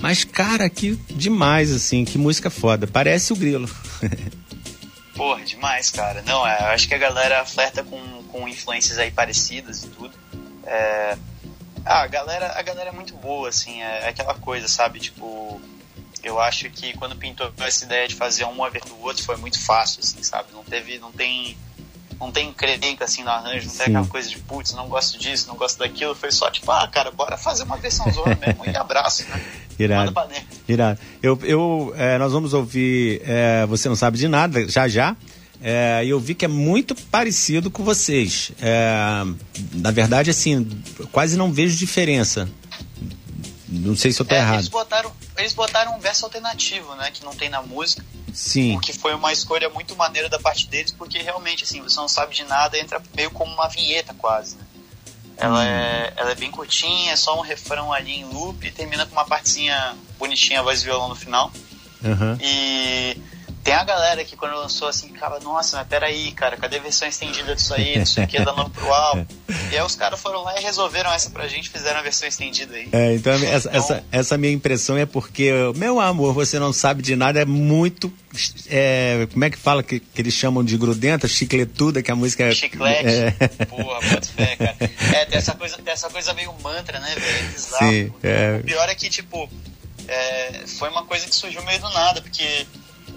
Mas cara, que demais assim, que música foda. Parece o Grilo. *laughs* Porra, demais, cara. Não, é, eu acho que a galera flerta com, com influências aí parecidas e tudo. É, ah, a galera, a galera é muito boa, assim, é, é aquela coisa, sabe? Tipo, eu acho que quando pintou essa ideia de fazer um a ver do outro foi muito fácil, assim, sabe? Não teve, não tem, não tem encrenca assim no arranjo, não tem Sim. aquela coisa de putz, não gosto disso, não gosto daquilo. Foi só tipo, ah, cara, bora fazer uma versão zona mesmo e abraço, né? *laughs* Irado. Irado. Eu, eu, é, nós vamos ouvir é, Você Não Sabe de Nada, já já. é, e eu vi que é muito parecido com vocês. É, na verdade, assim, quase não vejo diferença. Não sei se eu tô É, errado. eles botaram, eles botaram um verso alternativo, né? Que não tem na música. Sim. O que foi uma escolha muito maneira da parte deles, porque realmente, assim, você não sabe de nada, entra meio como uma vinheta quase, né? Ela, é, ela é bem curtinha, é só um refrão ali em loop e termina com uma partezinha bonitinha, voz e violão no final. Aham. E tem a galera que quando lançou assim, ficava, nossa, mas peraí, cara, cadê a versão estendida disso aí? Não sei o que, da novo pro álbum. E aí os caras foram lá e resolveram essa pra gente, fizeram a versão estendida aí. É, então essa, Então- essa, essa minha impressão é porque, meu amor, você não sabe de nada, é muito. é, como é que fala que, que eles chamam de grudenta, chicletuda, que a música é. Chiclete. É, Porra, bota fé, cara. É, tem essa coisa, tem essa coisa meio mantra, né, velho? É bizarro. Sim, é. O pior é que, tipo, é, foi uma coisa que surgiu meio do nada, porque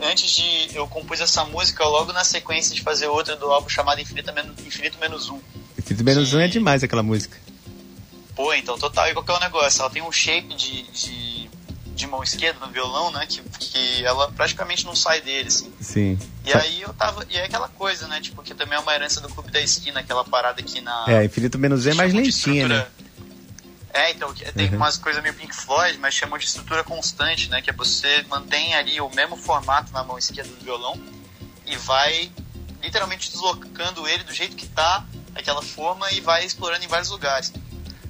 antes de. Eu compus essa música logo na sequência de fazer outra do álbum chamado Infinito Menos, Infinito Menos Um. Infinito Menos um é demais aquela música. Pô, então total, e qual que é o negócio? Ela tem um shape de, de, de mão esquerda no violão, né? Que, que ela praticamente não sai dele, assim. Sim. E aí eu tava. E é aquela coisa, né? Tipo, que também é uma herança do Clube da Esquina, aquela parada aqui na. É, Infinito Menos um é mais lentinha, né? É, então, que- tem Uhum. umas coisas meio Pink Floyd, mas chamam de estrutura constante, né? Que é você mantém ali o mesmo formato na mão esquerda do violão e vai literalmente deslocando ele do jeito que tá, aquela forma, e vai explorando em vários lugares.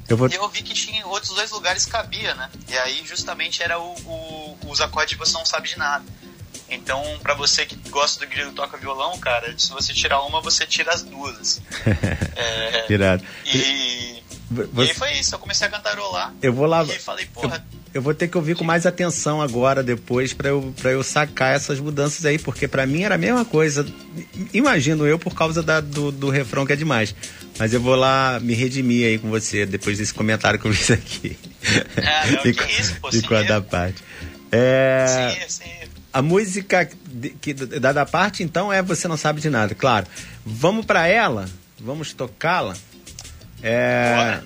Eu vou. E eu vi que tinha em outros dois lugares cabia, né? E aí justamente era o, o- os acordes que você não sabe de nada. Então, pra você que gosta do grilo e toca violão, cara, se você tirar uma, você tira as duas. assim. *laughs* É, Tirado. e, e Você- aí foi isso, eu comecei a cantarolar Eu vou lá. e falei, porra, Eu vou ter que ouvir com mais atenção agora, depois, pra eu, pra eu sacar essas mudanças aí, porque pra mim era a mesma coisa. Imagino eu, por causa da- do, do refrão que é demais. Mas eu vou lá me redimir aí com você, depois desse comentário que eu fiz aqui. É, não, *laughs* De que isso, pô, sim, cada eu- parte. É, sim, sim. a música que, da, da parte, então, é Você Não Sabe de Nada, claro. Vamos pra ela, vamos tocá-la. É,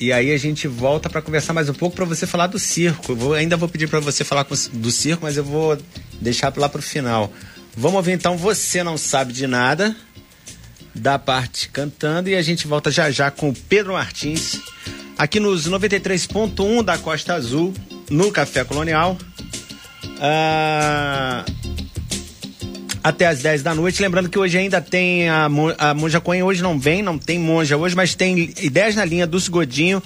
e aí a gente volta pra conversar mais um pouco pra você falar do circo. Vou- ainda vou pedir pra você falar com- do circo, mas eu vou deixar lá pro final. Vamos ouvir então Você Não Sabe de Nada, da parte cantando, e a gente volta já já com o Pedro Martins, aqui nos 93.1 da Costa Azul, no Café Colonial. Ah, até às 10 da noite. Lembrando que hoje ainda tem a, a Monja Coen, hoje não vem, não tem Monja hoje, mas tem Ideias na Linha do Godinho,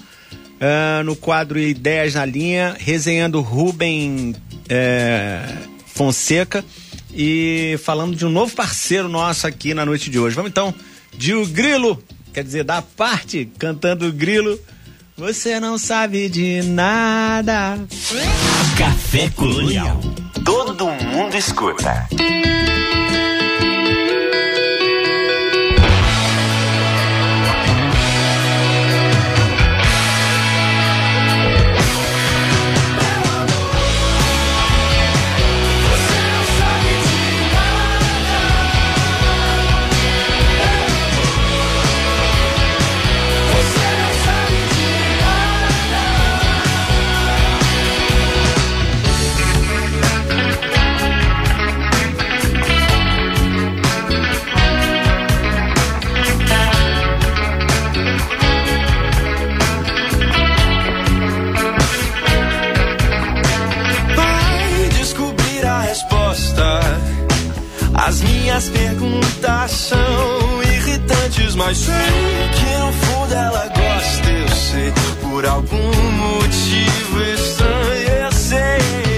ah, no quadro Ideias na Linha, resenhando Rubem eh, Fonseca e falando de um novo parceiro nosso aqui na noite de hoje. Vamos então de O Grilo, quer dizer, da parte, cantando o Grilo. Você não sabe de nada. Café Colonial. Todo mundo escuta. Minhas perguntas são irritantes, mas sei que no fundo ela gosta. Eu sei por algum motivo estranho. Eu sei.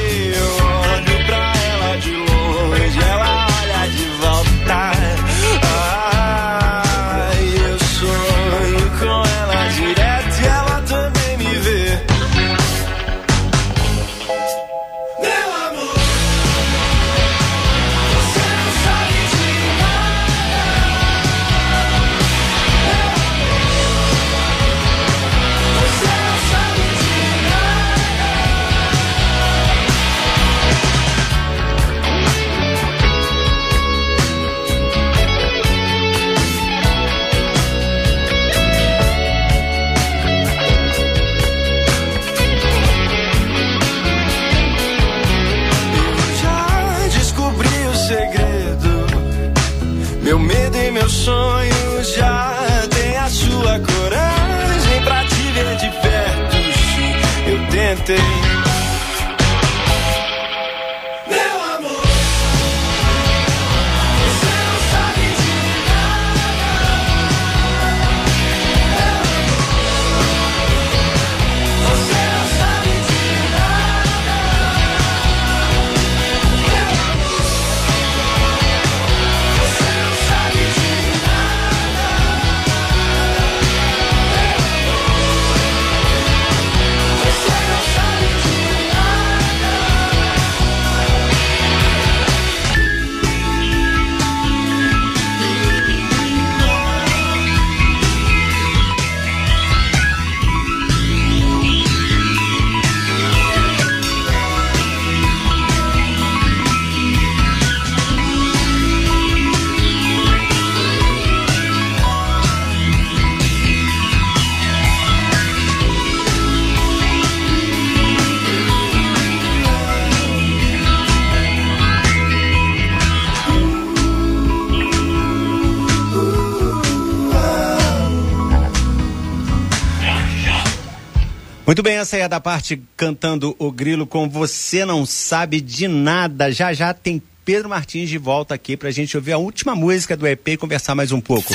Essa é da parte cantando o grilo com Você Não Sabe de Nada. Já já tem Pedro Martins de volta aqui pra gente ouvir a última música do EP e conversar mais um pouco.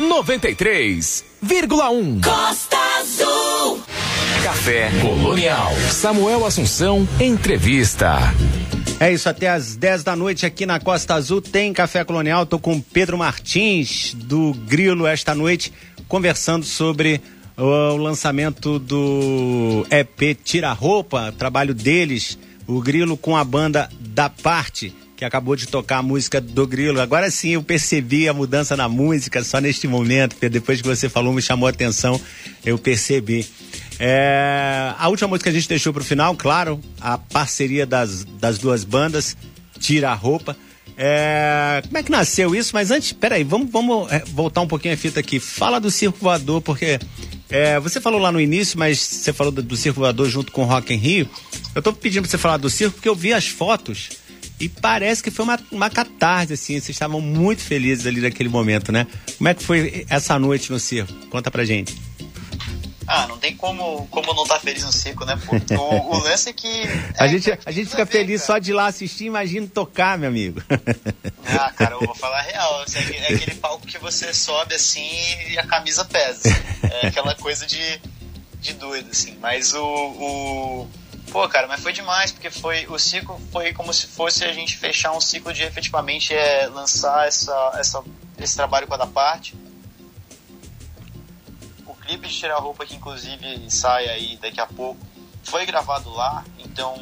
93,1 Costa Azul Café Colonial Samuel Assunção Entrevista é isso, até às 10 da noite aqui na Costa Azul tem Café Colonial. Tô com Pedro Martins do Grilo esta noite conversando sobre o lançamento do EP Tira Roupa, trabalho deles, o Grilo com a banda da Parte, que acabou de tocar a música do Grilo. Agora sim eu percebi a mudança na música só neste momento, porque depois que você falou me chamou a atenção, eu percebi. É, a última música que a gente deixou para o final, claro, a parceria das, das duas bandas, Tira a Roupa. É, como é que nasceu isso? Mas antes, peraí, vamos, vamos é, voltar um pouquinho a fita aqui. Fala do Circo Voador, porque é, você falou lá no início, mas você falou do, do Circo Voador junto com o Rock em Rio. Eu tô pedindo pra você falar do circo porque eu vi as fotos e parece que foi uma, uma catarse, assim. Vocês estavam muito felizes ali naquele momento, né? Como é que foi essa noite no circo? Conta pra gente. Ah, não tem como, como não estar tá feliz no circo, né? Pô? *laughs* O, o lance é que. É, a gente, a gente fica feliz só de lá assistir, imagina tocar, meu amigo. Ah, cara, eu vou *laughs* falar a real. Assim, é aquele palco que você sobe assim e a camisa pesa. É aquela coisa de, de doido, assim. Mas o, o. Pô, cara, mas foi demais, porque foi o ciclo foi como se fosse a gente fechar um ciclo de efetivamente é, lançar essa, essa, esse trabalho com a da parte clipe de Tirar a Roupa, que inclusive sai aí daqui a pouco, foi gravado lá, então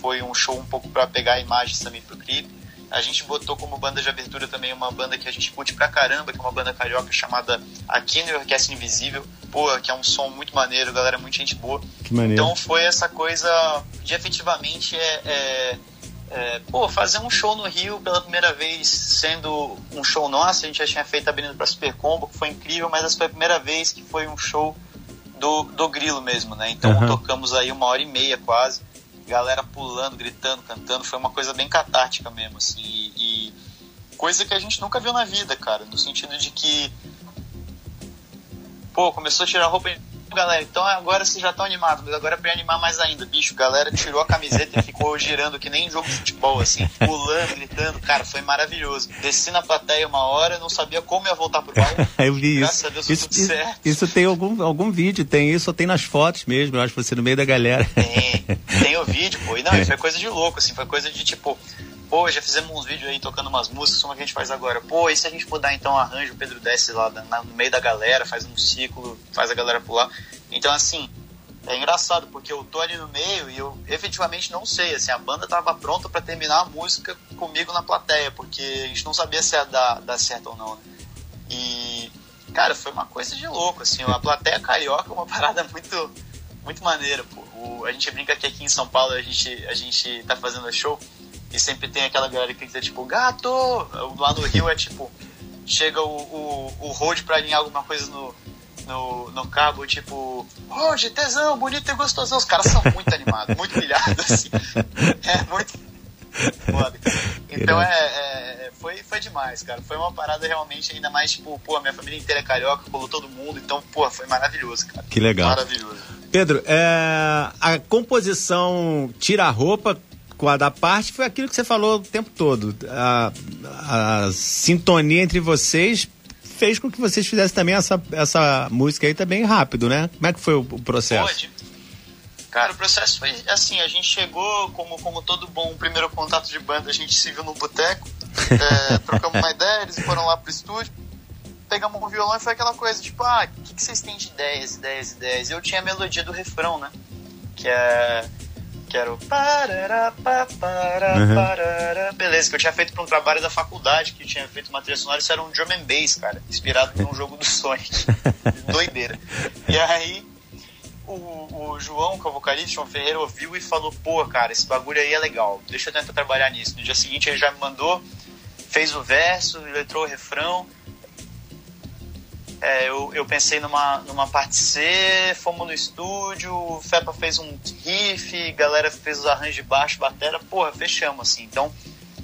foi um show um pouco para pegar imagens também pro clipe. A gente botou como banda de abertura também uma banda que a gente curte pra caramba, que é uma banda carioca chamada Aqui no Orquestra Invisível. Pô, que é um som muito maneiro, galera, muita gente boa. Que maneiro. Então foi essa coisa de efetivamente é, é é, pô, fazer um show no Rio pela primeira vez, sendo um show nosso, a gente já tinha feito abrindo pra Super Combo, que foi incrível, mas essa foi a primeira vez que foi um show do, do Grilo mesmo, né? Então uhum. tocamos aí uma hora e meia quase, galera pulando, gritando, cantando, foi uma coisa bem catártica mesmo, assim, e, e coisa que a gente nunca viu na vida, cara, no sentido de que, pô, começou a tirar roupa galera, então agora vocês já estão animados, mas agora é pra animar mais ainda. Bicho, galera tirou a camiseta e ficou girando que nem jogo de futebol, assim, pulando, gritando. Cara, foi maravilhoso. Desci na plateia uma hora, não sabia como ia voltar pro palco. *laughs* eu vi Graças isso. a Deus, isso, tudo certo. Isso tem algum, algum vídeo, tem isso, tem nas fotos mesmo, eu acho você no meio da galera. Tem, tem o vídeo, pô. E não, foi coisa de louco, assim, foi coisa de tipo pô, já fizemos uns vídeos aí tocando umas músicas, como a gente faz agora. Pô, e se a gente mudar então arranjo, o Pedro desce lá no meio da galera, faz um ciclo, faz a galera pular. Então, assim, é engraçado, porque eu tô ali no meio e eu efetivamente não sei, assim, a banda tava pronta para terminar a música comigo na plateia, porque a gente não sabia se ia dar, dar certo ou não, né? E, cara, foi uma coisa de louco, assim, a plateia carioca é uma *laughs* parada muito, muito maneira, pô. O, a gente brinca que aqui em São Paulo a gente, a gente tá fazendo show e sempre tem aquela galera que grita tipo, gato! Lá no Rio é tipo, chega o, o, o Road pra alinhar alguma coisa no, no, no cabo, tipo, Road, tesão, bonito e gostosão. Os caras são muito animados, muito pilhados, assim. É muito foda, Então é, é, foi, foi demais, cara. Foi uma parada realmente ainda mais, tipo, pô, minha família inteira é carioca, colou todo mundo, então, pô, foi maravilhoso, cara. Que legal. Maravilhoso. Pedro, é, a composição Tira a Roupa com a da parte foi aquilo que você falou o tempo todo. A, a sintonia entre vocês fez com que vocês fizessem também essa, essa música aí também rápido, né? Como é que foi o, o processo? Pode. Cara, o processo foi assim, a gente chegou, como, como todo bom primeiro contato de banda, a gente se viu no boteco, *laughs* é, trocamos uma ideia, eles foram lá pro estúdio, pegamos um violão e foi aquela coisa, tipo, ah, o que, que vocês têm de ideias, ideias, ideias? Eu tinha a melodia do refrão, né? Que é que era o parará, parará, uhum. parará. Beleza, que eu tinha feito para um trabalho da faculdade, que tinha feito uma trilha sonora, isso era um drum and bass, cara, inspirado num jogo do Sonic. *laughs* Doideira. E aí, o, o João, que é o vocalista, João Ferreira, ouviu e falou, pô, cara, esse bagulho aí é legal, deixa eu tentar trabalhar nisso. No dia seguinte ele já me mandou, fez o verso, letrou o refrão, é, eu, eu pensei numa, numa parte C, fomos no estúdio, o Fepa fez um riff, galera fez os arranjos de baixo, batera, porra, fechamos, assim. Então,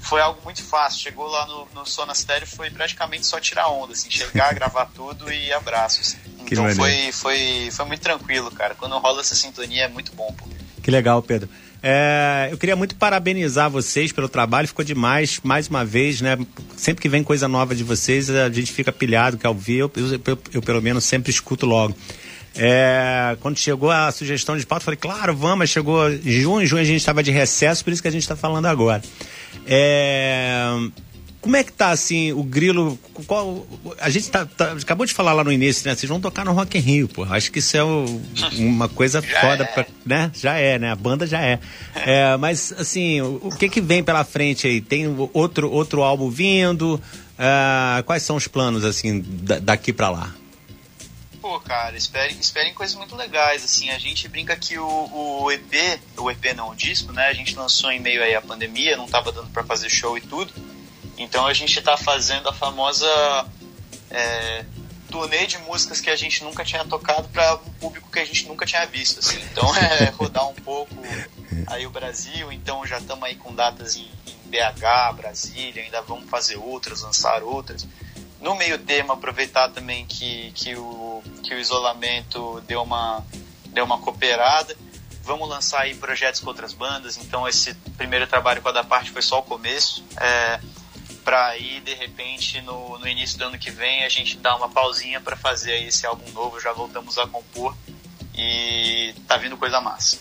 foi algo muito fácil. Chegou lá no, no Sonastério, foi praticamente só tirar onda, assim, chegar, *laughs* gravar tudo e abraços. Assim. Então foi, foi, foi muito tranquilo, cara. Quando rola essa sintonia é muito bom, pô. Que legal, Pedro. É, eu queria muito parabenizar vocês pelo trabalho, ficou demais, mais uma vez, né? Sempre que vem coisa nova de vocês, a gente fica pilhado, que ao ver, eu, eu, eu, eu pelo menos sempre escuto logo. É, quando chegou a sugestão de pauta, eu falei, claro, vamos, chegou junho, junho a gente estava de recesso, por isso que a gente está falando agora. É, como é que tá assim o grilo? Qual, a gente tá, tá, acabou de falar lá no início, né? Vocês vão tocar no Rock in Rio, pô. Acho que isso é o, uma coisa *laughs* foda, é. pra, né? Já é, né? A banda já é. é mas assim, o, o, que que vem pela frente aí? Tem outro outro álbum vindo? Uh, quais são os planos assim daqui para lá? Pô, cara, esperem, esperem coisas muito legais, assim, a gente brinca que o, o EP, o EP não, o disco, né, a gente lançou em meio aí à pandemia, não tava dando para fazer show e tudo, então a gente está fazendo a famosa é, turnê de músicas que a gente nunca tinha tocado para um público que a gente nunca tinha visto. Assim. Então é *laughs* rodar um pouco aí o Brasil. Então já estamos aí com datas em, em BH, Brasília, ainda vamos fazer outras, lançar outras. No meio termo, aproveitar também que, que, o, que o isolamento deu uma, deu uma cooperada. Vamos lançar aí projetos com outras bandas, então esse primeiro trabalho com a da parte foi só o começo. É, para aí de repente no, no início do ano que vem a gente dar uma pausinha para fazer aí esse álbum novo, já voltamos a compor e tá vindo coisa massa.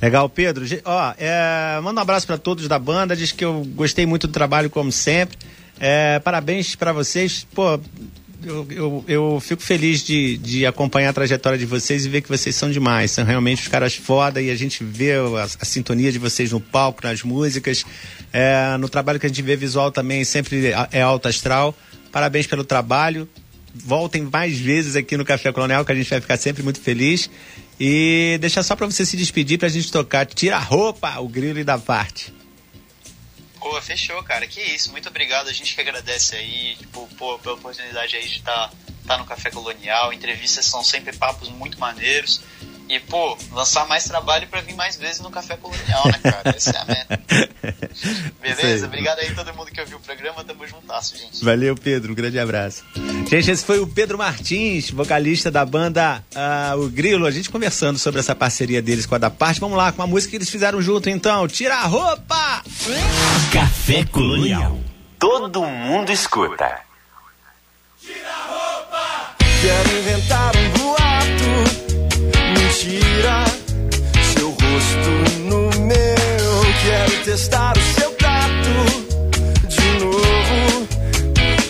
Legal, Pedro. Ó, é, manda um abraço para todos da banda, diz que eu gostei muito do trabalho como sempre. É, parabéns para vocês. Pô, eu, eu, eu, fico feliz de, de acompanhar a trajetória de vocês e ver que vocês são demais. São realmente os caras foda e a gente vê a, a sintonia de vocês no palco, nas músicas. É, no trabalho que a gente vê visual também sempre é alto astral. Parabéns pelo trabalho. Voltem mais vezes aqui no Café Colonial, que a gente vai ficar sempre muito feliz. E deixa só para você se despedir para a gente tocar Tira a roupa, o grilo e da parte. Pô, fechou, cara. Que isso. Muito obrigado. A gente que agradece aí, tipo, pô, pela oportunidade aí de estar tá, tá no Café Colonial. Entrevistas são sempre papos muito maneiros. E, pô, lançar mais trabalho para vir mais vezes no Café Colonial, né, cara? Essa é a meta. *laughs* Beleza? Obrigado aí a todo mundo que ouviu o programa. Tamo juntasso, gente. Valeu, Pedro. Um grande abraço. Gente, esse foi o Pedro Martins, vocalista da banda uh, O Grilo. A gente conversando sobre essa parceria deles com a da parte. Vamos lá, com a música que eles fizeram junto, então. Tira a roupa! Café Colonial. Todo mundo escuta. Tira a roupa! Quero inventar um Seu rosto no meu, quero testar o seu tato de novo.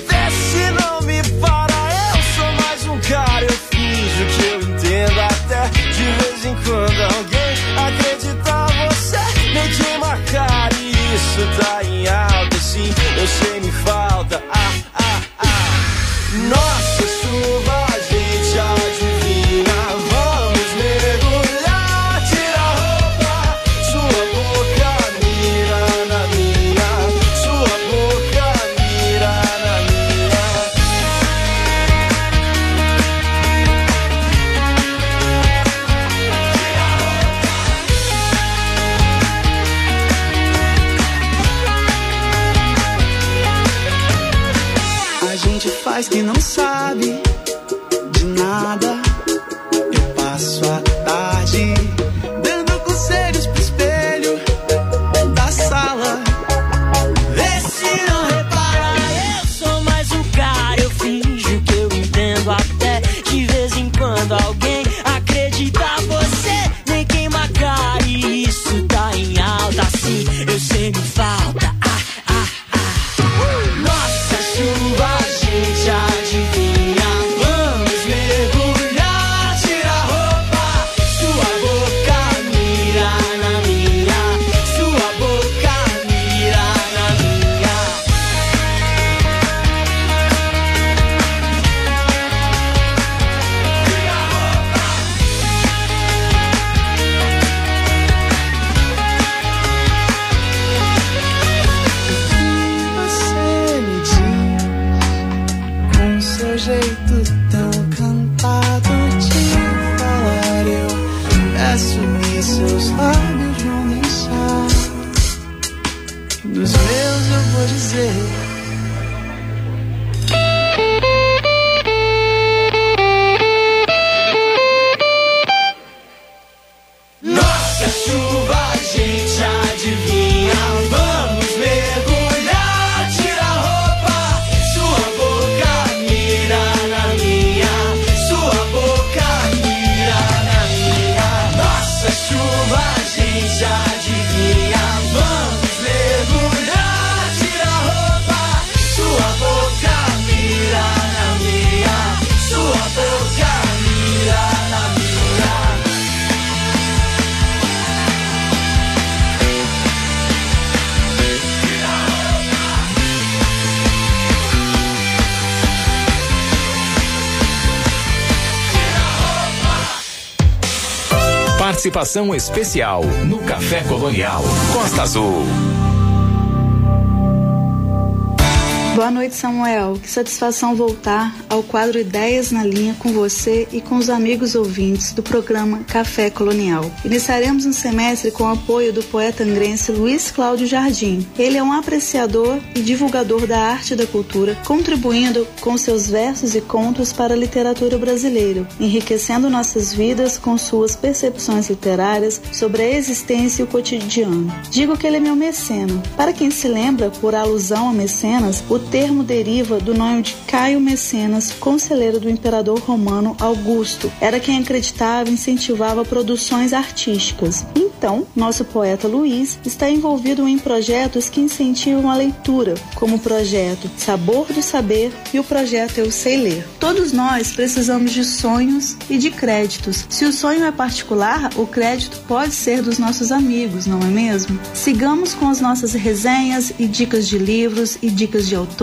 Vê se não me para, eu sou mais um cara. Eu finjo que eu entendo até de vez em quando alguém acredita você. Nem queima cara, isso tá os meus eu vou dizer. Participação especial no Café Colonial Costa Azul. Boa noite, Samuel. Que satisfação voltar ao quadro Ideias na Linha com você e com os amigos ouvintes do programa Café Colonial. Iniciaremos um semestre com o apoio do poeta angrense Luiz Cláudio Jardim. Ele é um apreciador e divulgador da arte e da cultura, contribuindo com seus versos e contos para a literatura brasileira, enriquecendo nossas vidas com suas percepções literárias sobre a existência e o cotidiano. Digo que ele é meu meceno. Para quem se lembra, por alusão a mecenas, o termo deriva do nome de Caio Mecenas, conselheiro do imperador romano Augusto. Era quem acreditava e incentivava produções artísticas. Então, nosso poeta Luiz está envolvido em projetos que incentivam a leitura, como o projeto Sabor do Saber e o projeto Eu Sei Ler. Todos nós precisamos de sonhos e de créditos. Se o sonho é particular, o crédito pode ser dos nossos amigos, não é mesmo? Sigamos com as nossas resenhas e dicas de livros e dicas de autores,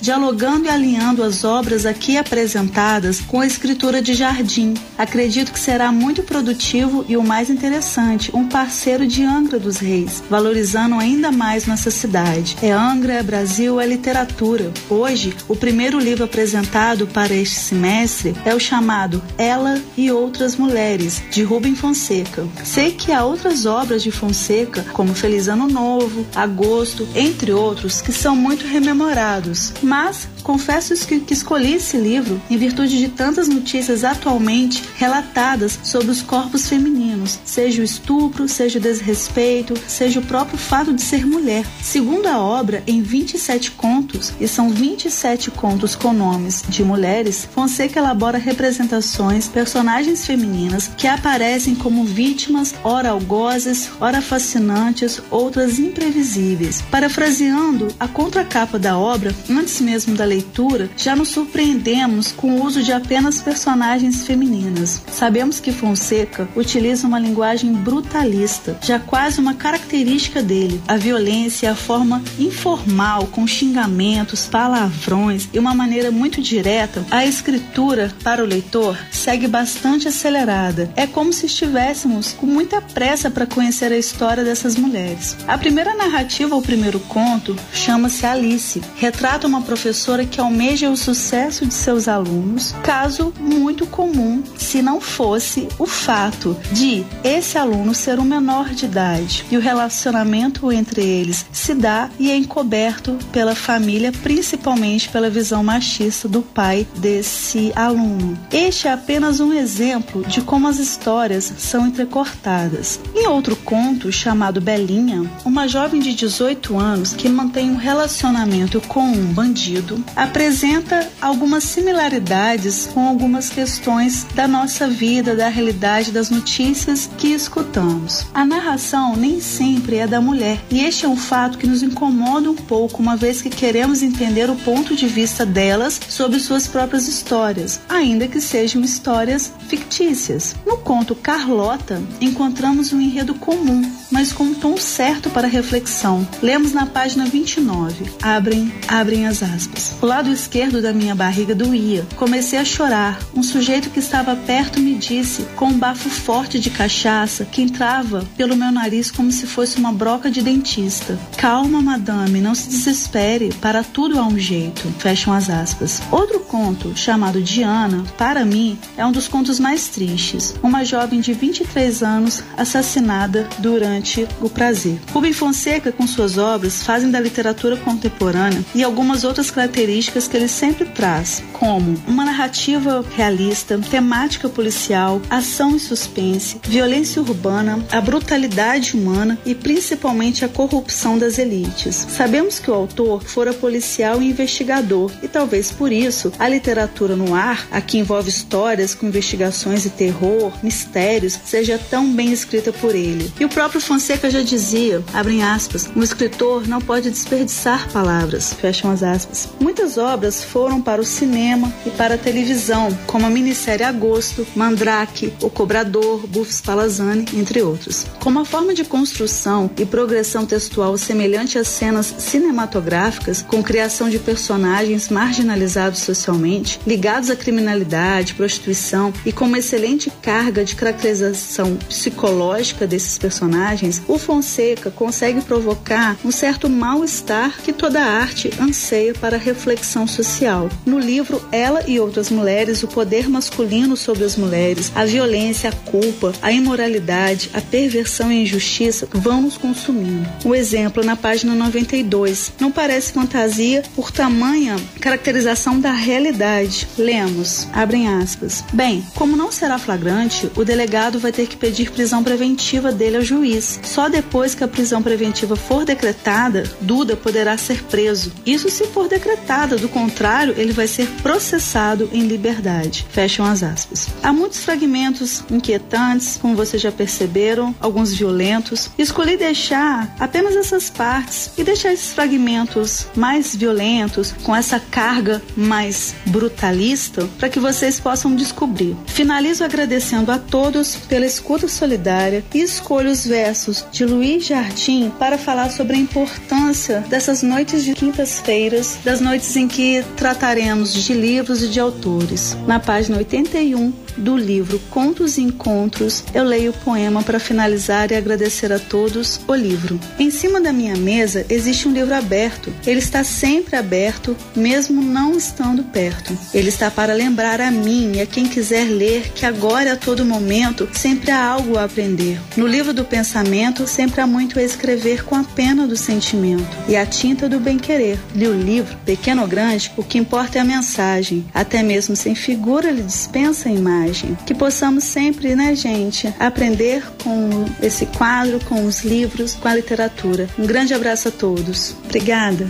dialogando e alinhando as obras aqui apresentadas com a escritura de Jardim. Acredito que será muito produtivo e o mais interessante, um parceiro de Angra dos Reis, valorizando ainda mais nossa cidade. É Angra, é Brasil, é literatura. Hoje, o primeiro livro apresentado para este semestre é o chamado Ela e Outras Mulheres, de Rubem Fonseca. Sei que há outras obras de Fonseca, como Feliz Ano Novo, Agosto, entre outros, que são muito rememorados mas confesso que, que escolhi esse livro em virtude de tantas notícias atualmente relatadas sobre os corpos femininos, seja o estupro, seja o desrespeito, seja o próprio fato de ser mulher. Segundo a obra, em 27 contos, e são 27 contos com nomes de mulheres, Fonseca elabora representações, personagens femininas que aparecem como vítimas, ora algozes, ora fascinantes, outras imprevisíveis. Parafraseando a contracapa da obra, antes mesmo da leitura, já nos surpreendemos com o uso de apenas personagens femininas. Sabemos que Fonseca utiliza uma linguagem brutalista, já quase uma característica dele. A violência e a forma informal, com xingamentos, palavrões e uma maneira muito direta, a escritura para o leitor segue bastante acelerada. É como se estivéssemos com muita pressa para conhecer a história dessas mulheres. A primeira narrativa, o primeiro conto, chama-se Alice, retrata uma professora que almeja o sucesso de seus alunos, caso muito comum se não fosse o fato de esse aluno ser um menor de idade e o relacionamento entre eles se dá e é encoberto pela família, principalmente pela visão machista do pai desse aluno. Este é apenas um exemplo de como as histórias são entrecortadas. Em outro conto, chamado Belinha, uma jovem de 18 anos que mantém um relacionamento com um bandido apresenta algumas similaridades com algumas questões da nossa vida, da realidade, das notícias que escutamos. A narração nem sempre é da mulher, e este é um fato que nos incomoda um pouco, uma vez que queremos entender o ponto de vista delas sobre suas próprias histórias, ainda que sejam histórias fictícias. No conto Carlota, encontramos um enredo comum, mas com um tom certo para reflexão. Lemos na página 29. Abrem abrem as aspas. O lado esquerdo da minha barriga doía. Comecei a chorar. Um sujeito que estava perto me disse, com um bafo forte de cachaça, que entrava pelo meu nariz como se fosse uma broca de dentista. Calma, madame, não se desespere. Para tudo há um jeito. Fecham as aspas. Outro conto, chamado Diana, para mim, é um dos contos mais tristes. Uma jovem de 23 anos assassinada durante o prazer. Rubem Fonseca, com suas obras, fazem da literatura contemporânea e algumas outras características que ele sempre traz, como uma narrativa realista, temática policial, ação e suspense, violência urbana, a brutalidade humana e principalmente a corrupção das elites. Sabemos que o autor fora policial e investigador e talvez por isso a literatura no ar, a que envolve histórias com investigações e terror, mistérios, seja tão bem escrita por ele. E o próprio Fonseca já dizia, abrem aspas, um escritor não pode desperdiçar palavras, fecham as aspas. Muitas obras foram para o cinema e para a televisão, como a minissérie Agosto, Mandrake, O Cobrador, Buffs Palazani, entre outros. registros. Com uma forma de construção e progressão textual semelhante às cenas cinematográficas, com criação de personagens marginalizados socialmente, ligados à criminalidade, prostituição e com uma excelente carga de caracterização psicológica desses personagens, o Fonseca consegue provocar um certo mal-estar que toda arte anseia para reflexão social. No livro Ela e Outras Mulheres, o poder masculino sobre as mulheres, a violência, a culpa, a imoralidade, a perversão e a injustiça vão nos consumindo. O exemplo na página 92. Não parece fantasia por tamanha caracterização da realidade. Lemos, abrem aspas. Bem, como não será flagrante, o delegado vai ter que pedir prisão preventiva dele ao juiz. Só depois que a prisão preventiva for decretada, Duda poderá ser preso. Isso se for decretada, do contrário, ele vai ser processado em liberdade. Fecham as aspas. Há muitos fragmentos inquietantes, como vocês já perceberam, alguns violentos. Escolhi deixar apenas essas partes e deixar esses fragmentos mais violentos, com essa carga mais brutalista, para que vocês possam descobrir. Finalizo agradecendo a todos pela escuta solidária e escolho os versos de Luiz Jardim para falar sobre a importância dessas noites de quintas-feiras, das noites em que trataremos de livros e de autores. Na página 81 do livro Contos e Encontros, eu leio o poema para finalizar e agradecer a todos o livro. Em cima da minha mesa existe um livro aberto. Ele está sempre aberto, mesmo não estando perto. Ele está para lembrar a mim e a quem quiser ler que agora a todo momento sempre há algo a aprender. No livro do pensamento sempre há muito a escrever com a pena do sentimento e a tinta do bem-querer. Li o livro, pequeno ou grande, o que importa é a mensagem. Até mesmo sem figura ele dispensa a imagem. Que possamos sempre, né, gente, aprender com esse quadro, com os livros, com a literatura. Um grande abraço a todos. Obrigada.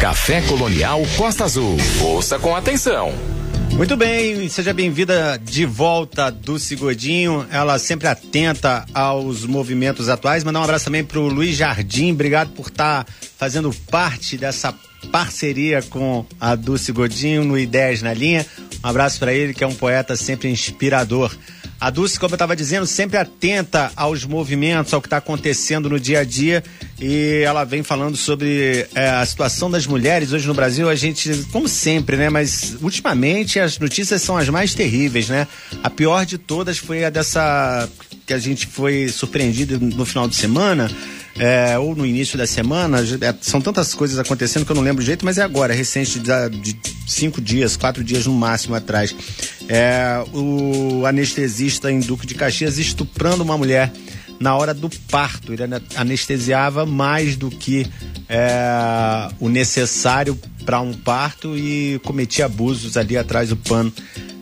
Café Colonial Costa Azul. Ouça com atenção. Muito bem, seja bem-vinda de volta do Godinho. Ela sempre atenta aos movimentos atuais. Mandar um abraço também para o Luiz Jardim. Obrigado por estar tá fazendo parte dessa parceria com a Dulce Godinho no Ideias na Linha. Um abraço para ele, que é um poeta sempre inspirador. A Dulce, como eu estava dizendo, sempre atenta aos movimentos, ao que está acontecendo no dia a dia. E ela vem falando sobre é, a situação das mulheres hoje no Brasil. A gente, como sempre, né? Mas ultimamente as notícias são as mais terríveis, né? A pior de todas foi a dessa que a gente foi surpreendido no final de semana é, ou no início da semana. É, são tantas coisas acontecendo que eu não lembro o jeito, mas é agora, recente, de, de cinco dias, quatro dias no máximo atrás. É, o anestesista em Duque de Caxias estuprando uma mulher na hora do parto. Ele anestesiava mais do que é, o necessário para um parto e cometia abusos ali atrás do pano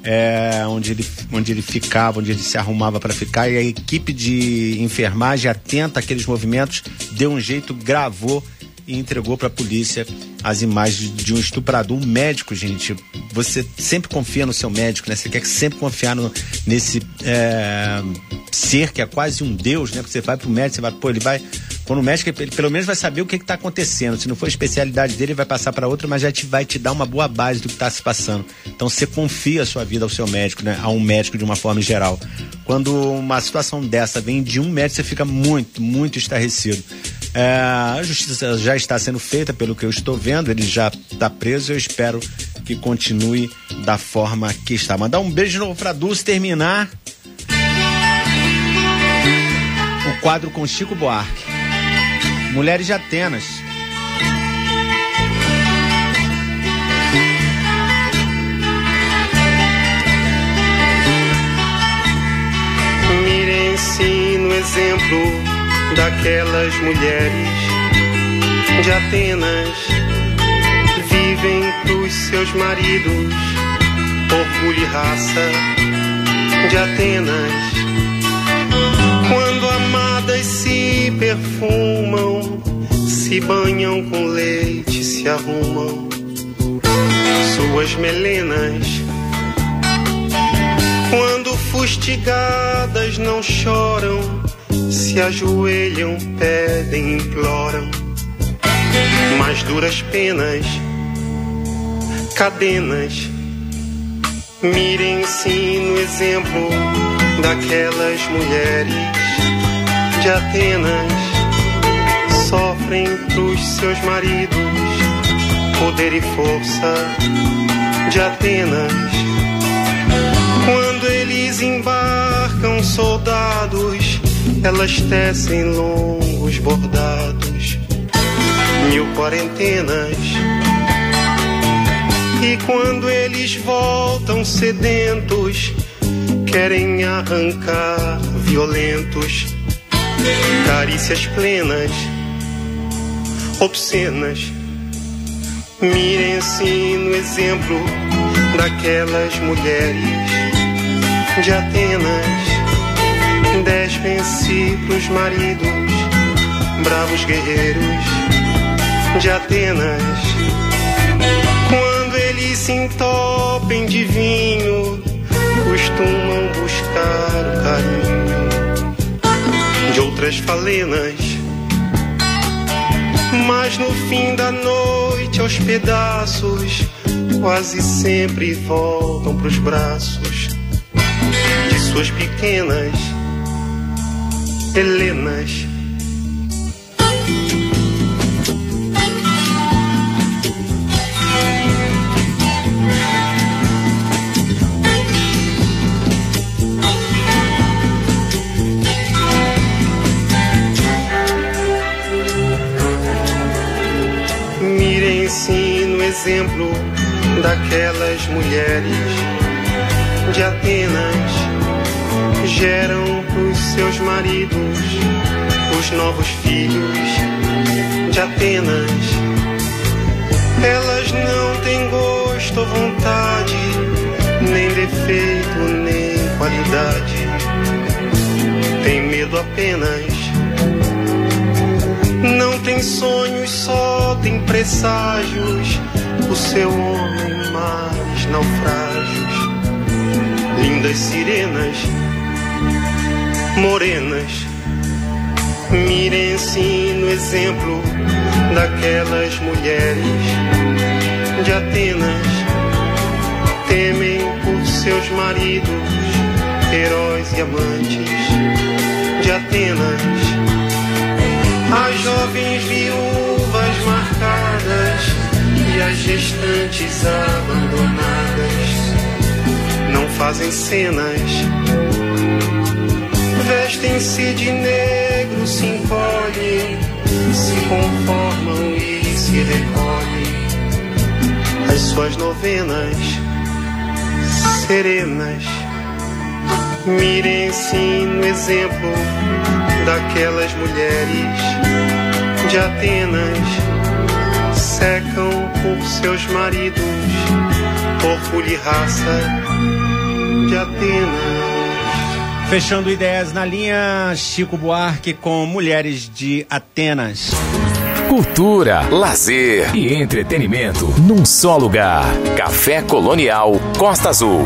é, onde, ele, onde ele ficava, onde ele se arrumava para ficar, e a equipe de enfermagem, atenta àqueles movimentos, deu um jeito, gravou e entregou para a polícia as imagens de um estuprador, um médico, gente. Você sempre confia no seu médico, né? Você quer sempre confiar no, nesse é, ser que é quase um deus, né? Porque você vai pro médico, você vai, pô, ele vai quando o médico, ele pelo menos vai saber o que está acontecendo. Se não for a especialidade dele, ele vai passar para outra, mas já te, vai te dar uma boa base do que está se passando. Então você confia a sua vida ao seu médico, né? A um médico de uma forma geral. Quando uma situação dessa vem de um médico, você fica muito, muito estarrecido. É, a justiça já está sendo feita, pelo que eu estou vendo, ele já está preso. Eu espero que continue da forma que está. Mandar um beijo de novo para Dulce terminar o quadro com Chico Buarque. Mulheres de Atenas. Mirem-se no exemplo daquelas mulheres de Atenas. Vivem pros seus maridos, orgulho e raça de Atenas amadas se perfumam, se banham com leite, se arrumam suas melenas. Quando fustigadas não choram, se ajoelham, pedem, imploram. Mais duras penas, cadenas. Mirem-se no exemplo daquelas mulheres de Atenas sofrem pros seus maridos poder e força de Atenas. Quando eles embarcam soldados, elas tecem longos bordados, mil quarentenas. E quando eles voltam sedentos, querem arrancar violentos, carícias plenas, obscenas. Mirem-se no exemplo daquelas mulheres de Atenas. Despem-se pros maridos, bravos guerreiros de Atenas. Quando eles se entopem de vinho, costumam buscar o carinho de outras falenas. Mas no fim da noite, aos pedaços, quase sempre voltam pros braços de suas pequenas Helenas. Mirem-se no exemplo daquelas mulheres de Atenas geram seus maridos os novos filhos de Atenas. Elas não têm gosto ou vontade, nem defeito, nem qualidade. Tem medo apenas. Não tem sonhos, só tem presságios. O seu homem mais naufrágios. Lindas sirenas morenas. Mirem-se no exemplo daquelas mulheres de Atenas. Temem por seus maridos, heróis e amantes de Atenas. As jovens viúvas marcadas e as gestantes abandonadas não fazem cenas vestem-se de negro, se encolhem, se conformam e se recolhem. As suas novenas serenas, mirem-se no exemplo daquelas mulheres de Atenas, secam por seus maridos, e raça de Atenas. Fechando ideias na linha, Chico Buarque com Mulheres de Atenas. Cultura, lazer e entretenimento num só lugar. Café Colonial Costa Azul.